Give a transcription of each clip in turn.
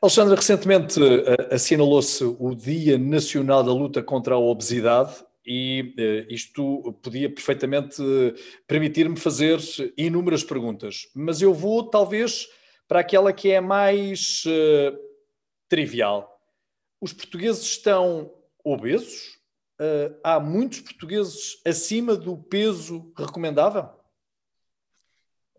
Alexandre, recentemente uh, assinalou-se o Dia Nacional da Luta contra a Obesidade e uh, isto podia perfeitamente permitir-me fazer inúmeras perguntas, mas eu vou talvez para aquela que é mais uh, trivial. Os portugueses estão obesos? há muitos portugueses acima do peso recomendável?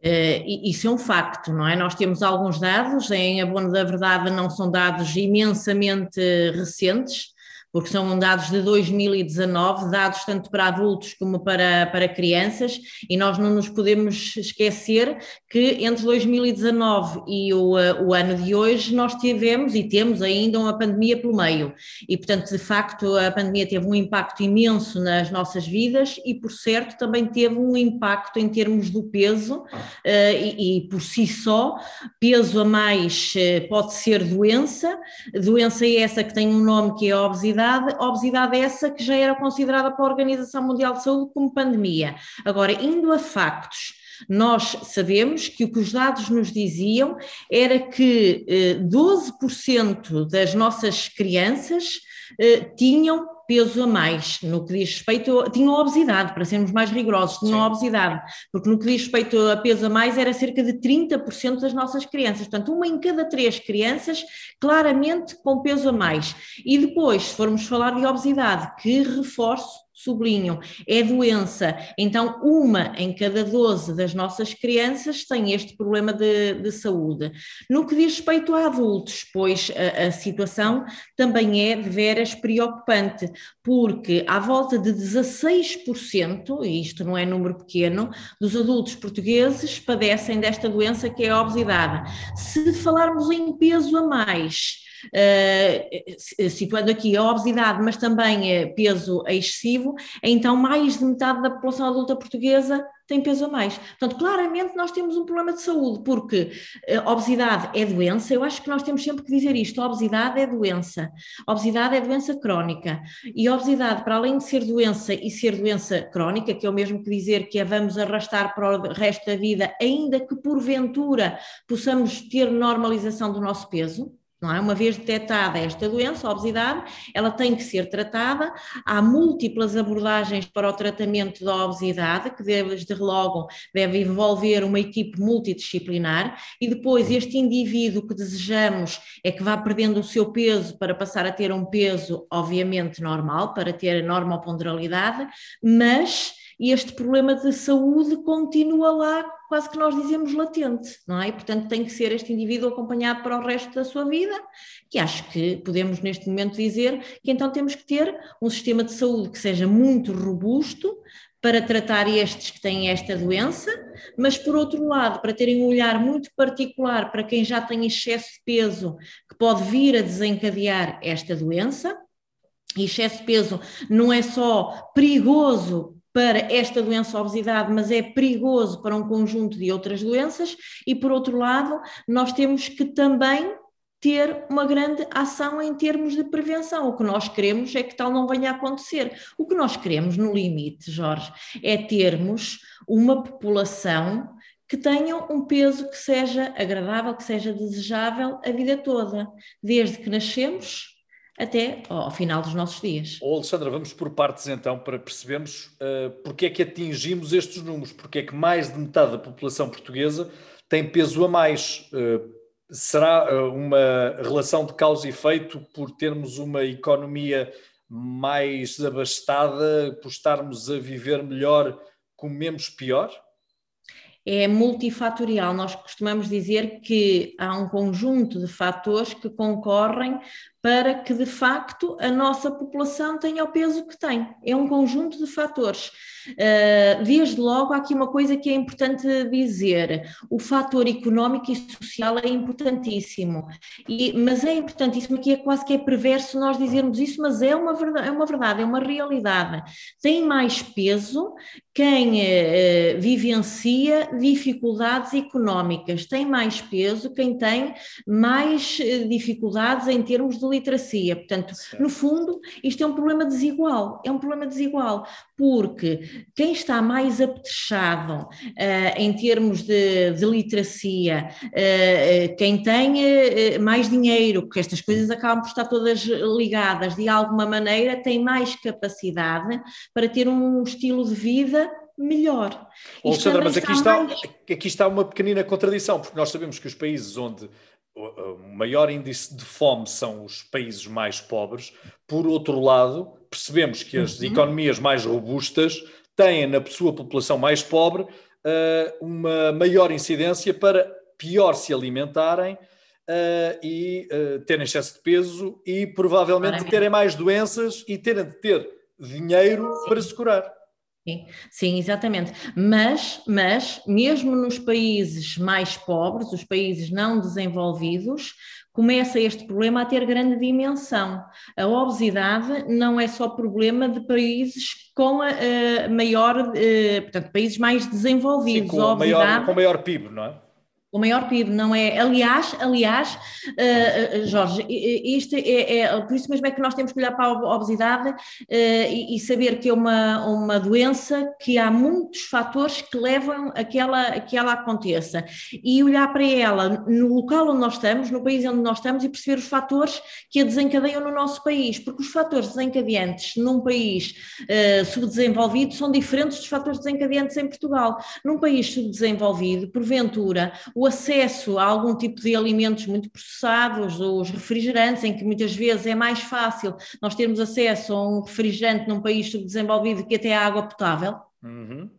Uh, isso é um facto, não é? Nós temos alguns dados, em abono da verdade não são dados imensamente recentes, porque são dados de 2019, dados tanto para adultos como para, para crianças, e nós não nos podemos esquecer que entre 2019 e o, o ano de hoje nós tivemos e temos ainda uma pandemia pelo meio, e portanto, de facto, a pandemia teve um impacto imenso nas nossas vidas e, por certo, também teve um impacto em termos do peso, uh, e, e, por si só, peso a mais uh, pode ser doença, doença é essa que tem um nome que é a obesidade obesidade, obesidade essa que já era considerada pela Organização Mundial de Saúde como pandemia. Agora, indo a factos, nós sabemos que o que os dados nos diziam era que eh, 12% das nossas crianças tinham peso a mais no que diz respeito, tinham obesidade, para sermos mais rigorosos, tinham Sim. obesidade, porque no que diz respeito a peso a mais era cerca de 30% das nossas crianças, portanto uma em cada três crianças claramente com peso a mais. E depois, se formos falar de obesidade, que reforço sublinho, é doença. Então, uma em cada 12 das nossas crianças tem este problema de, de saúde. No que diz respeito a adultos, pois a, a, situação também é de veras preocupante, porque à volta de 16%, e isto não é número pequeno, dos adultos portugueses padecem desta doença que é a obesidade. Se falarmos em peso a mais, situando aqui a obesidade, mas também uh, peso excessivo, então mais de metade da população adulta portuguesa tem peso a mais. Portanto, claramente nós temos um problema de saúde, porque obesidade é doença, eu acho que nós temos sempre que dizer isto, obesidade é doença, obesidade é doença crónica, e obesidade, para além de ser doença e ser doença crónica, que é o mesmo que dizer que a vamos arrastar para o resto da vida, ainda que porventura possamos ter normalização do nosso peso, não é? Uma vez detectada esta doença, a obesidade, ela tem que ser tratada. Há múltiplas abordagens para o tratamento da obesidade, que desde logo deve envolver uma equipe multidisciplinar, e depois este indivíduo que desejamos é que vá perdendo o seu peso para passar a ter um peso, obviamente, normal, para ter a normoponderalidade, mas este problema de saúde continua lá quase que nós dizemos latente, não é? E, portanto, tem que ser este indivíduo acompanhado para o resto da sua vida, que acho que podemos neste momento dizer que então temos que ter um sistema de saúde que seja muito robusto para tratar estes que têm esta doença, mas por outro lado, para terem um olhar muito particular para quem já tem excesso de peso, que pode vir a desencadear esta doença. E excesso de peso não é só perigoso para esta doença obesidade, mas é perigoso para um conjunto de outras doenças, e por outro lado, nós temos que também ter uma grande ação em termos de prevenção. O que nós queremos é que tal não venha a acontecer. O que nós queremos, no limite, Jorge, é termos uma população que tenha um peso que seja agradável, que seja desejável a vida toda, desde que nascemos até ao final dos nossos dias. Oh, Alexandra, vamos por partes então para percebermos uh, porque é que atingimos estes números, porque é que mais de metade da população portuguesa tem peso a mais. Uh, será uh, uma relação de causa e efeito por termos uma economia mais abastada, por estarmos a viver melhor, comemos pior? É multifatorial. Nós costumamos dizer que há um conjunto de fatores que concorrem para que, de facto, a nossa população tenha o peso que tem. É um conjunto de fatores. Uh, desde logo, há aqui uma coisa que é importante dizer: o fator económico e social é importantíssimo, e, mas é importantíssimo que é quase que é perverso nós dizermos isso, mas é uma verdade, é uma, verdade, é uma realidade. Tem mais peso quem uh, vivencia dificuldades económicas. Tem mais peso quem tem mais eh, dificuldades em termos de literacia. Portanto, certo. no fundo, isto é um problema desigual. É um problema desigual, porque quem está mais apetrechado uh, em termos de, de literacia, uh, quem tem uh, mais dinheiro, porque estas coisas acabam por estar todas ligadas de alguma maneira, tem mais capacidade para ter um estilo de vida melhor. Alexandra, mas aqui está, mais... aqui está uma pequenina contradição, porque nós sabemos que os países onde o maior índice de fome são os países mais pobres, por outro lado, percebemos que as uhum. economias mais robustas têm na sua população mais pobre uh, uma maior incidência para pior se alimentarem uh, e uh, terem excesso de peso e provavelmente terem mais doenças e terem de ter dinheiro Sim. para se curar. Sim, sim, exatamente. Mas, mas, mesmo nos países mais pobres, os países não desenvolvidos, começa este problema a ter grande dimensão. A obesidade não é só problema de países com a, a maior, a, portanto, países mais desenvolvidos. Sim, com, maior, com maior PIB, não é? O maior PIB, não é? Aliás, aliás, uh, Jorge, isto é, é, por isso mesmo é que nós temos que olhar para a obesidade uh, e, e, saber que é uma, uma doença que há muitos fatores que levam a que ela, a que ela aconteça. E olhar para ela no local onde nós estamos, no país onde nós estamos, e perceber os fatores que a desencadeiam no nosso país, porque os fatores desencadeantes num país uh, subdesenvolvido são diferentes dos fatores desencadeantes em Portugal. Num país subdesenvolvido, porventura, o acesso a algum tipo de alimentos muito processados, os refrigerantes, em que muitas vezes é mais fácil nós termos acesso a um refrigerante num país subdesenvolvido que até a água potável. Uhum.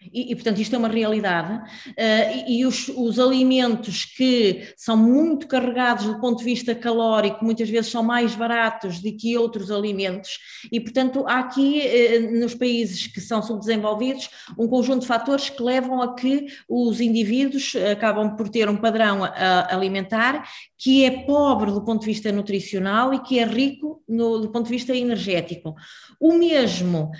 E, e, portanto, isto é uma realidade. Uh, e, e os, os, alimentos que são muito carregados do ponto de vista calórico, muitas vezes são mais baratos do que outros alimentos. E, portanto, há aqui, uh, nos países que são subdesenvolvidos, um conjunto de fatores que levam a que os indivíduos acabam por ter um padrão uh, alimentar que é pobre do ponto de vista nutricional e que é rico no, do ponto de vista energético. O mesmo,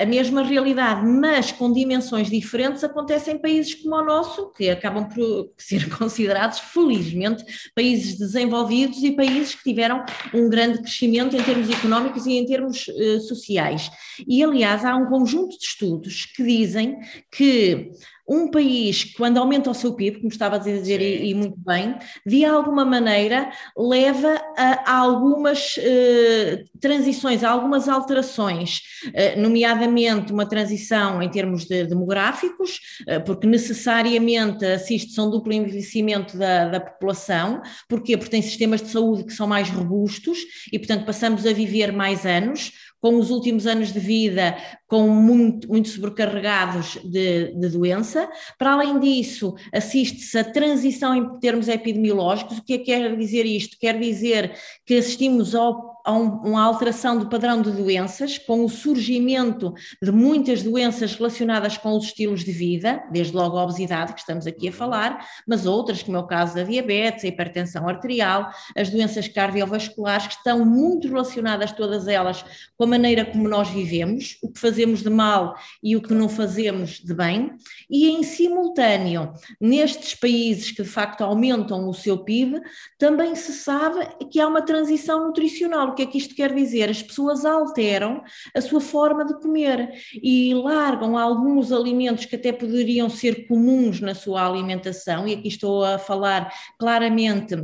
a mesma realidade, mas com dimensões dimensões diferentes acontece em países como o nosso, que acabam por ser considerados, felizmente, países desenvolvidos e países que tiveram um grande crescimento em termos económicos e em termos uh, sociais. E, aliás, há um conjunto de estudos que dizem que um país, quando aumenta o seu PIB, como estava a dizer e, e, muito bem, de alguma maneira leva a, a algumas uh, transições, a algumas alterações, uh, nomeadamente uma transição em termos de demográficos, uh, porque necessariamente assiste-se a um duplo envelhecimento da, da população, porquê? Porque tem sistemas de saúde que são mais robustos e, portanto, passamos a viver mais anos, com os últimos anos de vida com muito, muito sobrecarregados de, de doença. Para além disso, assiste-se a transição em termos epidemiológicos. O que é que quer dizer isto? Quer dizer que assistimos ao a uma alteração do padrão de doenças, com o surgimento de muitas doenças relacionadas com os estilos de vida, desde logo a obesidade, que estamos aqui a uhum. falar, mas outras, como é o caso da diabetes, a hipertensão arterial, as doenças cardiovasculares, que estão muito relacionadas todas elas com a maneira como nós vivemos, o que fazemos de mal e o que não fazemos de bem, e em simultâneo, nestes países que de facto aumentam o seu PIB, também se sabe que há uma transição nutricional que é que isto quer dizer? As pessoas alteram a sua forma de comer e largam alguns alimentos que até poderiam ser comuns na sua alimentação, e aqui estou a falar claramente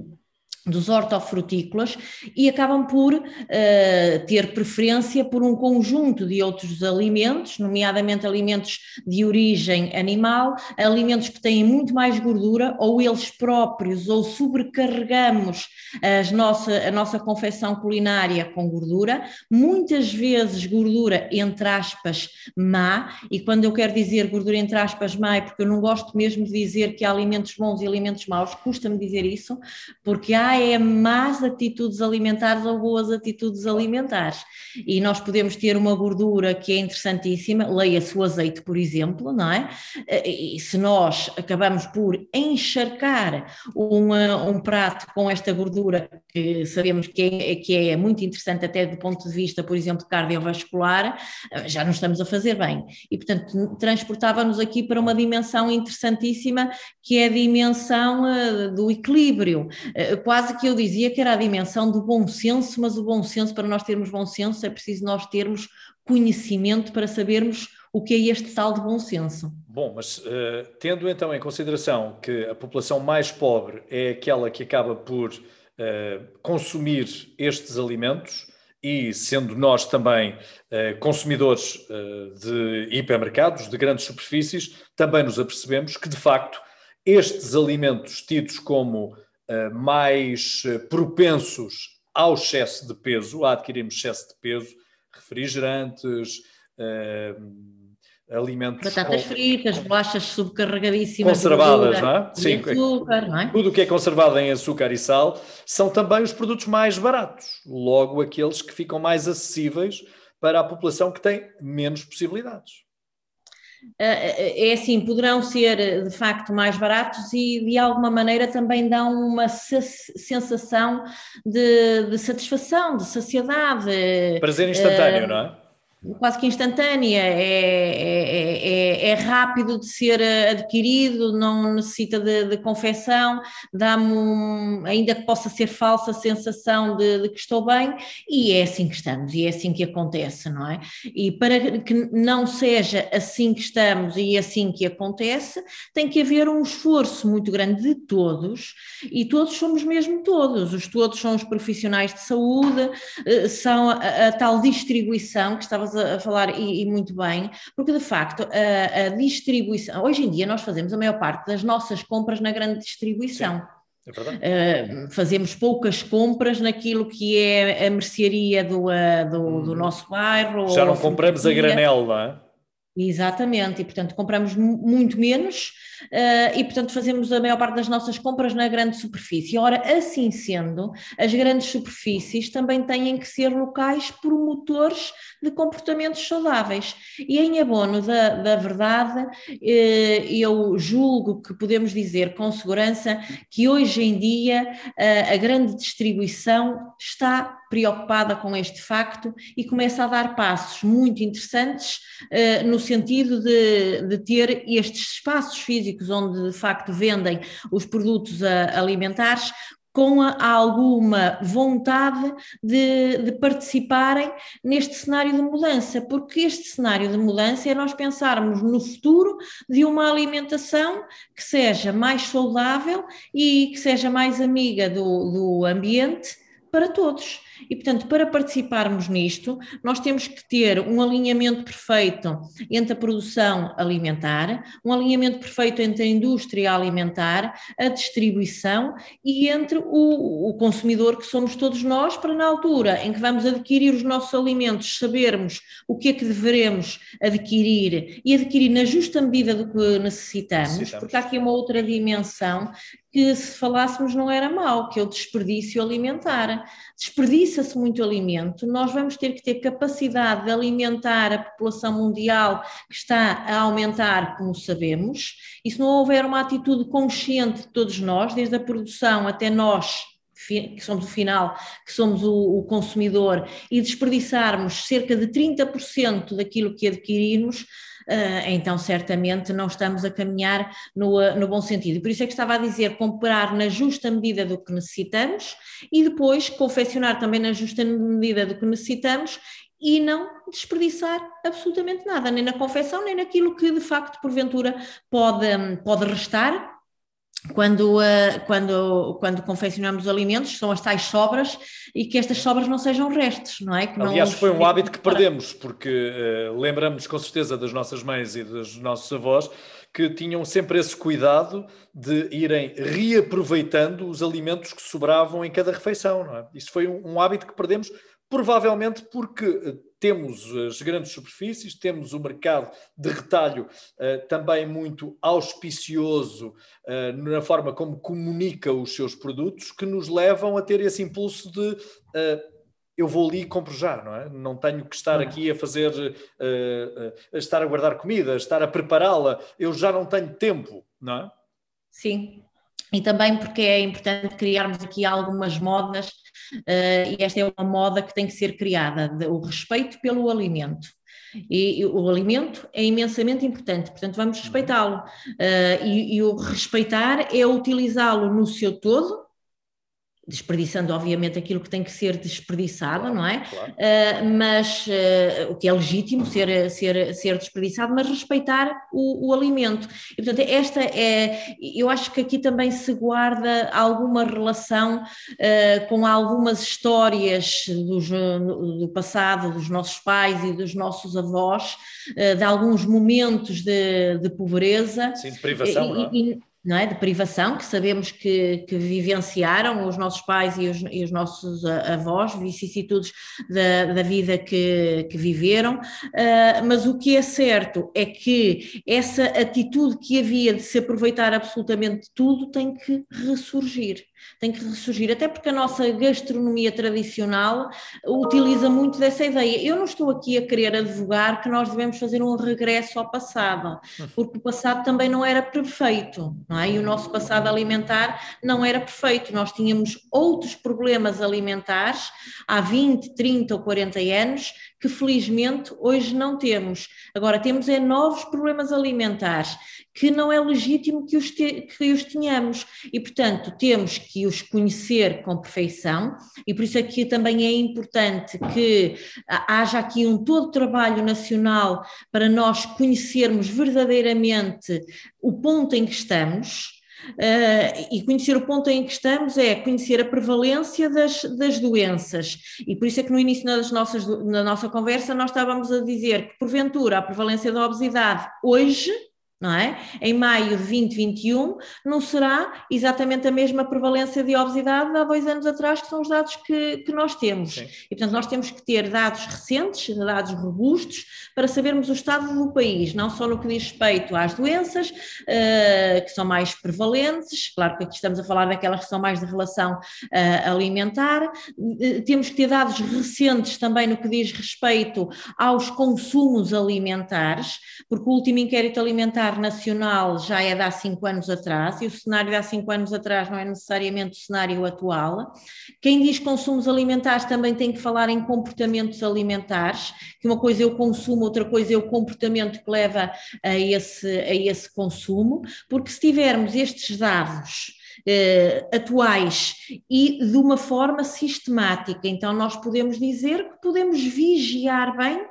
dos hortofrutícolas e acabam por uh, ter preferência por um conjunto de outros alimentos, nomeadamente alimentos de origem animal, alimentos que têm muito mais gordura, ou eles próprios, ou sobrecarregamos as nossa, a nossa confecção culinária com gordura, muitas vezes gordura entre aspas má, e quando eu quero dizer gordura entre aspas má é porque eu não gosto mesmo de dizer que há alimentos bons e alimentos maus, custa-me dizer isso, porque há é más atitudes alimentares ou boas atitudes alimentares. E nós podemos ter uma gordura que é interessantíssima, leia-se o azeite, por exemplo, não é? E se nós acabamos por encharcar uma, um prato com esta gordura, que sabemos que é, que é muito interessante até do ponto de vista, por exemplo, cardiovascular, já não estamos a fazer bem. E, portanto, transportava-nos aqui para uma dimensão interessantíssima, que é a dimensão uh, do equilíbrio. Uh, quase que eu dizia que era a dimensão do bom senso, mas o bom senso, para nós termos bom senso, é preciso nós termos conhecimento para sabermos o que é este tal de bom senso. Bom, mas uh, tendo então em consideração que a população mais pobre é aquela que acaba por uh, consumir estes alimentos e sendo nós também uh, consumidores de hipermercados, de grandes superfícies, também nos apercebemos que de facto estes alimentos tidos como mais propensos ao excesso de peso, a adquirirmos excesso de peso, refrigerantes, alimentos. Batatas fritas, bolachas subcarregadíssimas. Conservadas, não é? Sim, açúcar, não é? Tudo o que é conservado em açúcar e sal são também os produtos mais baratos, logo aqueles que ficam mais acessíveis para a população que tem menos possibilidades. É, é assim, poderão ser de facto mais baratos e de alguma maneira também dão uma sensação de, de satisfação, de saciedade. Prazer instantâneo, uh, não é? Quase que instantânea, é, é, é, é, rápido de ser adquirido, não necessita de, de confecção, dá-me, um, ainda que possa ser falsa, a sensação de, de, que estou bem, e é assim que estamos, e é assim que acontece, não é? E para que não seja assim que estamos e assim que acontece, tem que haver um esforço muito grande de todos, e todos somos mesmo todos, os todos são os profissionais de saúde, eh, são a, a tal distribuição que estavas a, falar e, e, muito bem, porque de facto a, a, distribuição, hoje em dia nós fazemos a maior parte das nossas compras na grande distribuição. Sim. É uh, fazemos poucas compras naquilo que é a mercearia do, uh, do, hum. do, nosso bairro. Já não compramos a granel, não é? Exatamente, e portanto compramos muito menos uh, e portanto fazemos a maior parte das nossas compras na grande superfície. Ora, assim sendo, as grandes superfícies também têm que ser locais promotores de comportamentos saudáveis. E em abono da, da verdade, uh, eu julgo que podemos dizer com segurança que hoje em dia uh, a grande distribuição está preocupada com este facto e começa a dar passos muito interessantes uh, no sentido de, de, ter estes espaços físicos onde de facto vendem os produtos alimentares com a, alguma vontade de, de, participarem neste cenário de mudança, porque este cenário de mudança é nós pensarmos no futuro de uma alimentação que seja mais saudável e que seja mais amiga do, do ambiente para todos. E, portanto, para participarmos nisto, nós temos que ter um alinhamento perfeito entre a produção alimentar, um alinhamento perfeito entre a indústria alimentar, a distribuição e entre o, o consumidor que somos todos nós, para na altura em que vamos adquirir os nossos alimentos, sabermos o que é que devemos adquirir e adquirir na justa medida do que necessitamos, necessitamos. porque há aqui uma outra dimensão que se falássemos não era mau, que é o desperdício alimentar. Desperdiça-se muito alimento, nós vamos ter que ter capacidade de alimentar a população mundial que está a aumentar, como sabemos, e se não houver uma atitude consciente de todos nós, desde a produção até nós, que somos o final, que somos o, o consumidor, e desperdiçarmos cerca de 30% daquilo que adquirimos, então certamente não estamos a caminhar no, uh, no bom sentido. Por isso é que estava a dizer comprar na justa medida do que necessitamos e depois confeccionar também na justa medida do que necessitamos e não desperdiçar absolutamente nada, nem na confecção, nem naquilo que de facto porventura pode, pode restar quando, uh, quando, quando confeccionamos alimentos, são as tais sobras e que estas sobras não sejam restos, não é? Que Aliás, não foi um hábito que perdemos, porque uh, lembramos com certeza das nossas mães e dos nossos avós que tinham sempre esse cuidado de irem reaproveitando os alimentos que sobravam em cada refeição, não é? Isso foi um, um hábito que perdemos, provavelmente porque temos as grandes superfícies, temos o mercado de retalho uh, também muito auspicioso uh, na forma como comunica os seus produtos, que nos levam a ter esse impulso de uh, eu vou ali e compro já, não é? Não tenho que estar aqui a fazer, a estar a guardar comida, a estar a prepará-la, eu já não tenho tempo, não é? Sim, e também porque é importante criarmos aqui algumas modas, uh, e esta é uma moda que tem que ser criada, de, o respeito pelo alimento. E, e, o alimento é imensamente importante, portanto vamos respeitá-lo. Uh, e, e o respeitar é utilizá-lo no seu todo, desperdiçando obviamente aquilo que tem que ser desperdiçado, claro, não é? Claro. Uh, mas uh, o que é legítimo ser, ser, ser desperdiçado, mas respeitar o, o, alimento. E portanto, esta é, eu acho que aqui também se guarda alguma relação uh, com algumas histórias dos, do passado, dos nossos pais e dos nossos avós, de alguns momentos de, de pobreza. Sim, de privação, e, não é? E, não é? de privação, que sabemos que, que vivenciaram os nossos pais e os, e os nossos avós, vicissitudes da, da vida que, que viveram, uh, mas o que é certo é que essa atitude que havia de se aproveitar absolutamente tudo tem que ressurgir tem que ressurgir, até porque a nossa gastronomia tradicional utiliza muito dessa ideia. Eu não estou aqui a querer advogar que nós devemos fazer um regresso ao passado, porque o passado também não era perfeito, não é? E o nosso passado alimentar não era perfeito. Nós tínhamos outros problemas alimentares há 20, 30 ou 40 anos que felizmente hoje não temos. Agora temos é novos problemas alimentares que não é legítimo que os, te, que os tenhamos. E, portanto, temos que os conhecer com perfeição. E por isso aqui também é importante que haja aqui um todo trabalho nacional para nós conhecermos verdadeiramente o ponto em que estamos, Uh, e conhecer o ponto em que estamos é conhecer a prevalência das, das doenças. E por isso é que no início das nossas, nossa conversa nós estávamos a dizer que, porventura, a prevalência da obesidade hoje não é? Em maio de 2021 não será exatamente a mesma prevalência de obesidade de há dois anos atrás, que são os dados que, que nós temos. Sim. E portanto nós temos que ter dados recentes, dados robustos, para sabermos o estado do país, não só no que diz respeito às doenças, uh, que são mais prevalentes, claro que aqui estamos a falar daquelas que são mais de relação uh, alimentar, uh, temos que ter dados recentes também no que diz respeito aos consumos alimentares, porque o último inquérito alimentar nacional já é de há cinco anos atrás, e o cenário de há cinco anos atrás não é necessariamente o cenário atual. Quem diz consumos alimentares também tem que falar em comportamentos alimentares, que uma coisa é o consumo, outra coisa é o comportamento que leva a esse, a esse consumo, porque se tivermos estes dados Uh, atuais e de uma forma sistemática. Então, nós podemos dizer que podemos vigiar bem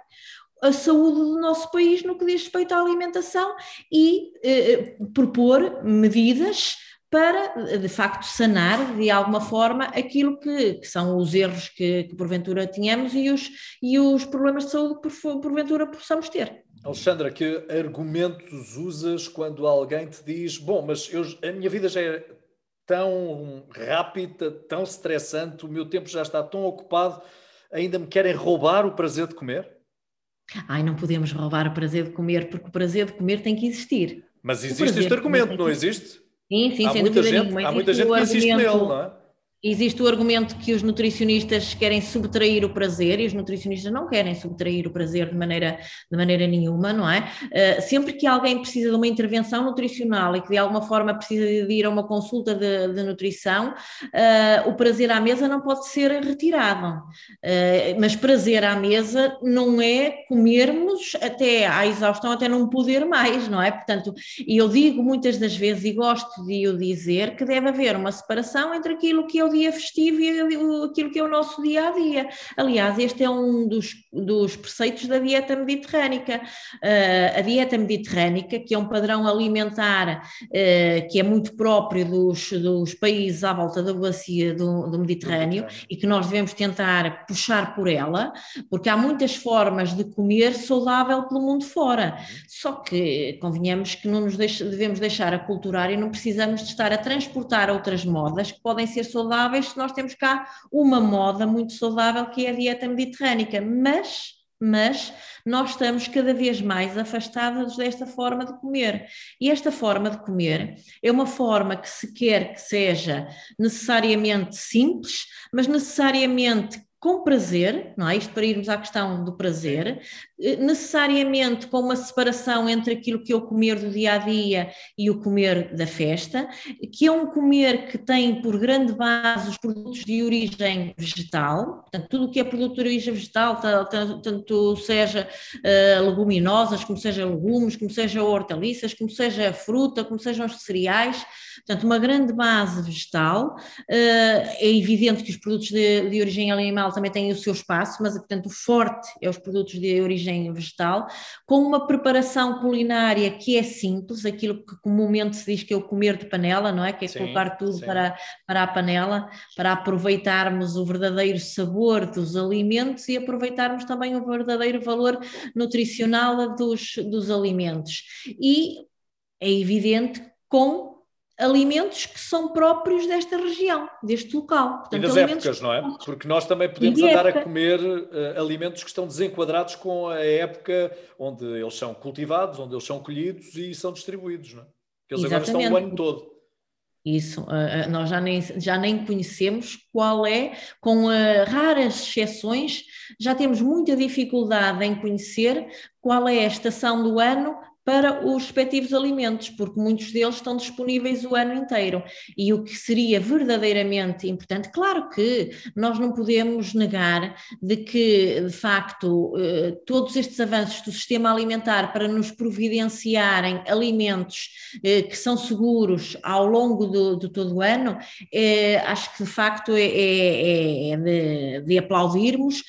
a saúde do nosso país no que diz respeito à alimentação e eh, propor medidas para, de facto, sanar de alguma forma aquilo que, que são os erros que, que, porventura tínhamos e os, e os problemas de saúde que porventura possamos ter. Alexandra, que argumentos usas quando alguém te diz: Bom, mas eu, a minha vida já é tão rápida, tão estressante, o meu tempo já está tão ocupado, ainda me querem roubar o prazer de comer? Ai, não podemos roubar o prazer de comer, porque o prazer de comer tem que existir. Mas existe este argumento, não existe? Sim, sim, há sem dúvida gente, nenhuma. Há muita gente que insiste nele, não é? Existe o argumento que os nutricionistas querem subtrair o prazer e os nutricionistas não querem subtrair o prazer de maneira, de maneira nenhuma, não é? Uh, sempre que alguém precisa de uma intervenção nutricional e que de alguma forma precisa de ir a uma consulta de, de nutrição, uh, o prazer à mesa não pode ser retirado. Uh, mas prazer à mesa não é comermos até à exaustão, até não poder mais, não é? Portanto, eu digo muitas das vezes e gosto de o dizer que deve haver uma separação entre aquilo que o dia festivo e aquilo que é o nosso dia a dia. Aliás, este é um dos, dos preceitos da dieta mediterrânica. Uh, a dieta mediterrânica, que é um padrão alimentar uh, que é muito próprio dos, dos países à volta da bacia do, do Mediterrâneo e que nós devemos tentar puxar por ela, porque há muitas formas de comer saudável pelo mundo fora. Só que convenhamos que não nos deixe, devemos deixar a culturar e não precisamos de estar a transportar outras modas que podem ser saudáveis se nós temos cá uma moda muito saudável que é a dieta mediterrânica, mas mas nós estamos cada vez mais afastados desta forma de comer. E esta forma de comer é uma forma que se quer que seja necessariamente simples, mas necessariamente com prazer, não é? Isto para irmos à questão do prazer, eh, necessariamente com uma separação entre aquilo que o comer do dia a dia e o comer da festa, que é um comer que tem por grande base os produtos de origem vegetal, portanto, tudo o que é produto de origem vegetal, tanto seja uh, leguminosas, como seja legumes, como seja hortaliças, como seja fruta, como sejam os cereais, portanto, uma grande base vegetal. Uh, é evidente que os produtos de, de origem animal também têm o seu espaço, mas portanto o forte é os produtos de origem vegetal, com uma preparação culinária que é simples, aquilo que comumente se diz que é o comer de panela, não é? Que é sim, colocar tudo para, para a panela, para aproveitarmos o verdadeiro sabor dos alimentos e aproveitarmos também o verdadeiro valor nutricional dos, dos alimentos. E é evidente com alimentos que são próprios desta região, deste local. Portanto, e das épocas, não é? Porque nós também podemos andar época. a comer uh, alimentos que estão desenquadrados com a época onde eles são cultivados, onde eles são colhidos e são distribuídos, não é? Que eles Exatamente. agora estão o ano todo. Isso, uh, nós já nem, já nem conhecemos qual é, com uh, raras exceções, já temos muita dificuldade em conhecer qual é a estação do ano para os respectivos alimentos, porque muitos deles estão disponíveis o ano inteiro. E o que seria verdadeiramente importante, claro que nós não podemos negar de que, de facto, eh, todos estes avanços do sistema alimentar para nos providenciarem alimentos eh, que são seguros ao longo do, de todo o ano, eh, acho que de facto é, é, é de, de, aplaudirmos,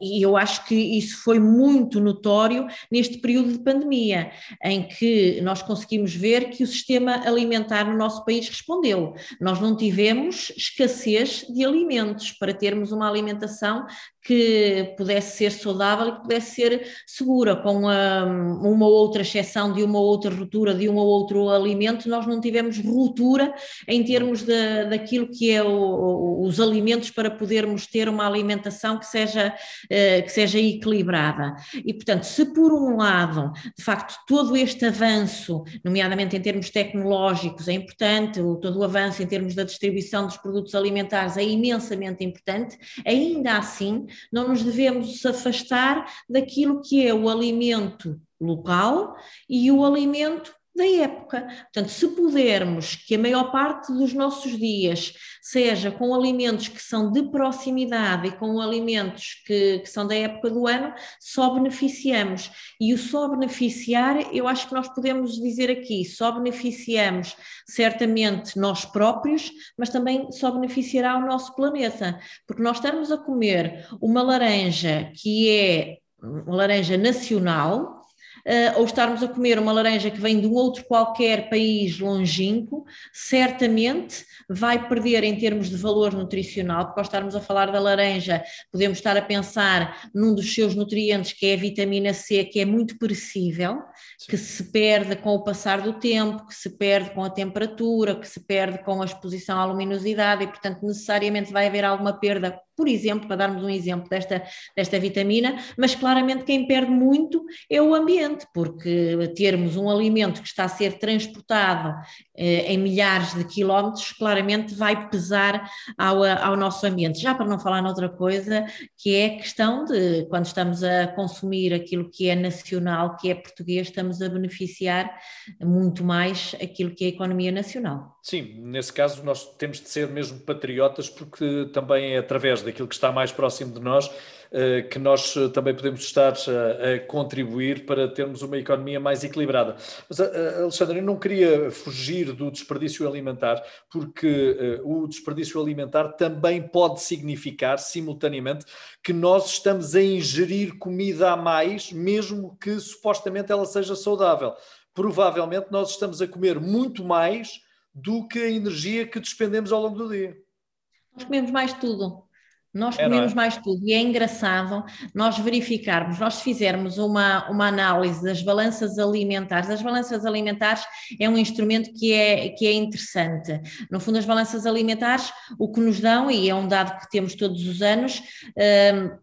e eu acho que isso foi muito notório neste período de pandemia pandemia, em que nós conseguimos ver que o sistema alimentar no nosso país respondeu. Nós não tivemos escassez de alimentos para termos uma alimentação que pudesse ser saudável e que pudesse ser segura, com uma, uma outra exceção de uma outra ruptura de um ou outro alimento, nós não tivemos ruptura em termos de, daquilo que é o, os alimentos para podermos ter uma alimentação que seja, eh, que seja equilibrada. E, portanto, se por um lado, de facto, todo este avanço, nomeadamente em termos tecnológicos, é importante, todo o avanço em termos da distribuição dos produtos alimentares é imensamente importante, ainda assim, não nos devemos afastar daquilo que é o alimento local e o alimento da época. Portanto, se pudermos que a maior parte dos nossos dias seja com alimentos que são de proximidade e com alimentos que, que, são da época do ano, só beneficiamos. E o só beneficiar, eu acho que nós podemos dizer aqui, só beneficiamos certamente nós próprios, mas também só beneficiará o nosso planeta, porque nós estamos a comer uma laranja que é uma laranja nacional, uh, ou estarmos a comer uma laranja que vem de um outro qualquer país longínquo, certamente vai perder em termos de valor nutricional, porque ao estarmos a falar da laranja, podemos estar a pensar num dos seus nutrientes, que é a vitamina C, que é muito perecível, Sim. que se perde com o passar do tempo, que se perde com a temperatura, que se perde com a exposição à luminosidade, e portanto necessariamente vai haver alguma perda por exemplo, para darmos um exemplo desta, desta vitamina, mas claramente quem perde muito é o ambiente, porque termos um alimento que está a ser transportado eh, em milhares de quilómetros, claramente vai pesar ao, ao nosso ambiente. Já para não falar noutra coisa, que é a questão de quando estamos a consumir aquilo que é nacional, que é português, estamos a beneficiar muito mais aquilo que é a economia nacional. Sim, nesse caso nós temos de ser mesmo patriotas, porque também é através daquilo que está mais próximo de nós eh, que nós eh, também podemos estar a, contribuir para termos uma economia mais equilibrada. Mas, eh, Alexandre, eu não queria fugir do desperdício alimentar, porque o desperdício alimentar também pode significar, simultaneamente, que nós estamos a ingerir comida a mais, mesmo que supostamente ela seja saudável. Provavelmente nós estamos a comer muito mais do que a energia que despendemos ao longo do dia. Nós comemos mais tudo. Nós é, comemos é, é? mais tudo e é engraçado nós verificarmos, nós fizermos uma, uma análise das balanças alimentares. As balanças alimentares é um instrumento que é, que é interessante. No fundo, as balanças alimentares, o que nos dão, e é um dado que temos todos os anos, hum,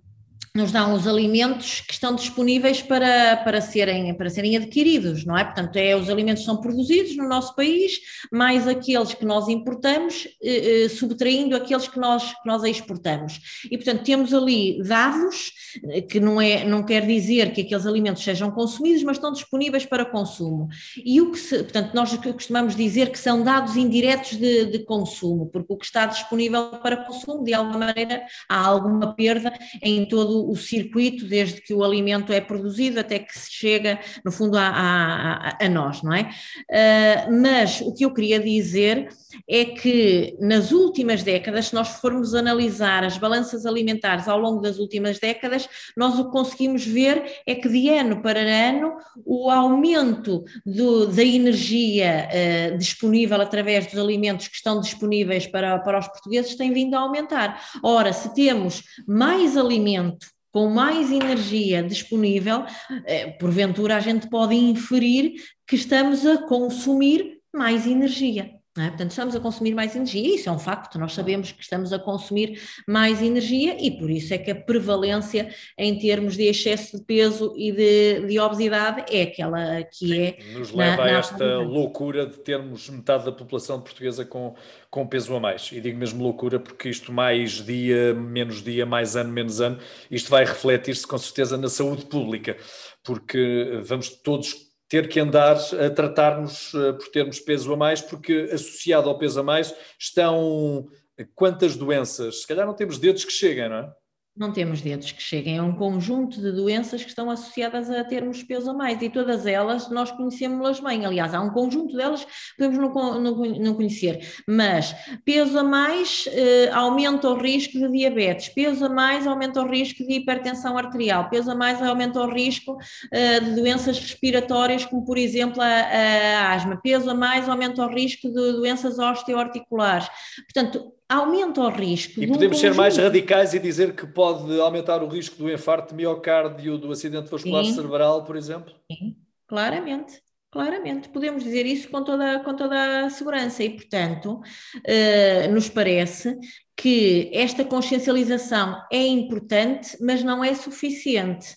nos dão os alimentos que estão disponíveis para, para, serem, para serem adquiridos, não é? Portanto, é, os alimentos são produzidos no nosso país, mais aqueles que nós importamos, eh, eh, subtraindo aqueles que nós, que nós exportamos. E, portanto, temos ali dados, eh, que não, é, não quer dizer que aqueles alimentos sejam consumidos, mas estão disponíveis para consumo. E o que se, portanto, nós costumamos dizer que são dados indiretos de, de consumo, porque o que está disponível para consumo, de alguma maneira, há alguma perda em todo o circuito, desde que o alimento é produzido até que se chega, no fundo, a, a, a nós, não é? Uh, mas o que eu queria dizer é que nas últimas décadas, se nós formos analisar as balanças alimentares ao longo das últimas décadas, nós o que conseguimos ver é que de ano para ano o aumento do, da energia uh, disponível através dos alimentos que estão disponíveis para, para os portugueses tem vindo a aumentar. Ora, se temos mais alimento com mais energia disponível, eh, porventura a gente pode inferir que estamos a consumir mais energia. É? Portanto, estamos a consumir mais energia, isso é um facto, nós sabemos que estamos a consumir mais energia e por isso é que a prevalência em termos de excesso de peso e de, de obesidade é aquela que Sim, é. Nos leva na, a esta loucura de termos metade da população portuguesa com, com peso a mais. E digo mesmo loucura porque isto mais dia, menos dia, mais ano, menos ano, isto vai refletir-se com certeza na saúde pública, porque vamos todos ter que andar a tratar-nos eh, por termos peso a mais, porque associado ao peso a mais estão quantas doenças? Se calhar não temos dedos que cheguem, não é? Não temos dedos que cheguem a um conjunto de doenças que estão associadas a termos peso a mais e todas elas nós conhecemos-las bem. Aliás, há um conjunto delas que podemos não, não, não conhecer, mas peso a mais eh, aumenta o risco de diabetes, peso a mais aumenta o risco de hipertensão arterial, peso a mais aumenta o risco eh, de doenças respiratórias, como por exemplo a, a asma, peso a mais aumenta o risco de doenças osteoarticulares. Portanto, aumenta o risco. E podemos ser mais radicais e dizer que pode aumentar o risco do infarto de miocárdio, do acidente vascular Sim. cerebral, por exemplo? Sim, claramente. Claramente, podemos dizer isso com toda, com toda a segurança e, portanto, uh, nos parece que esta consciencialização é importante, mas não é suficiente,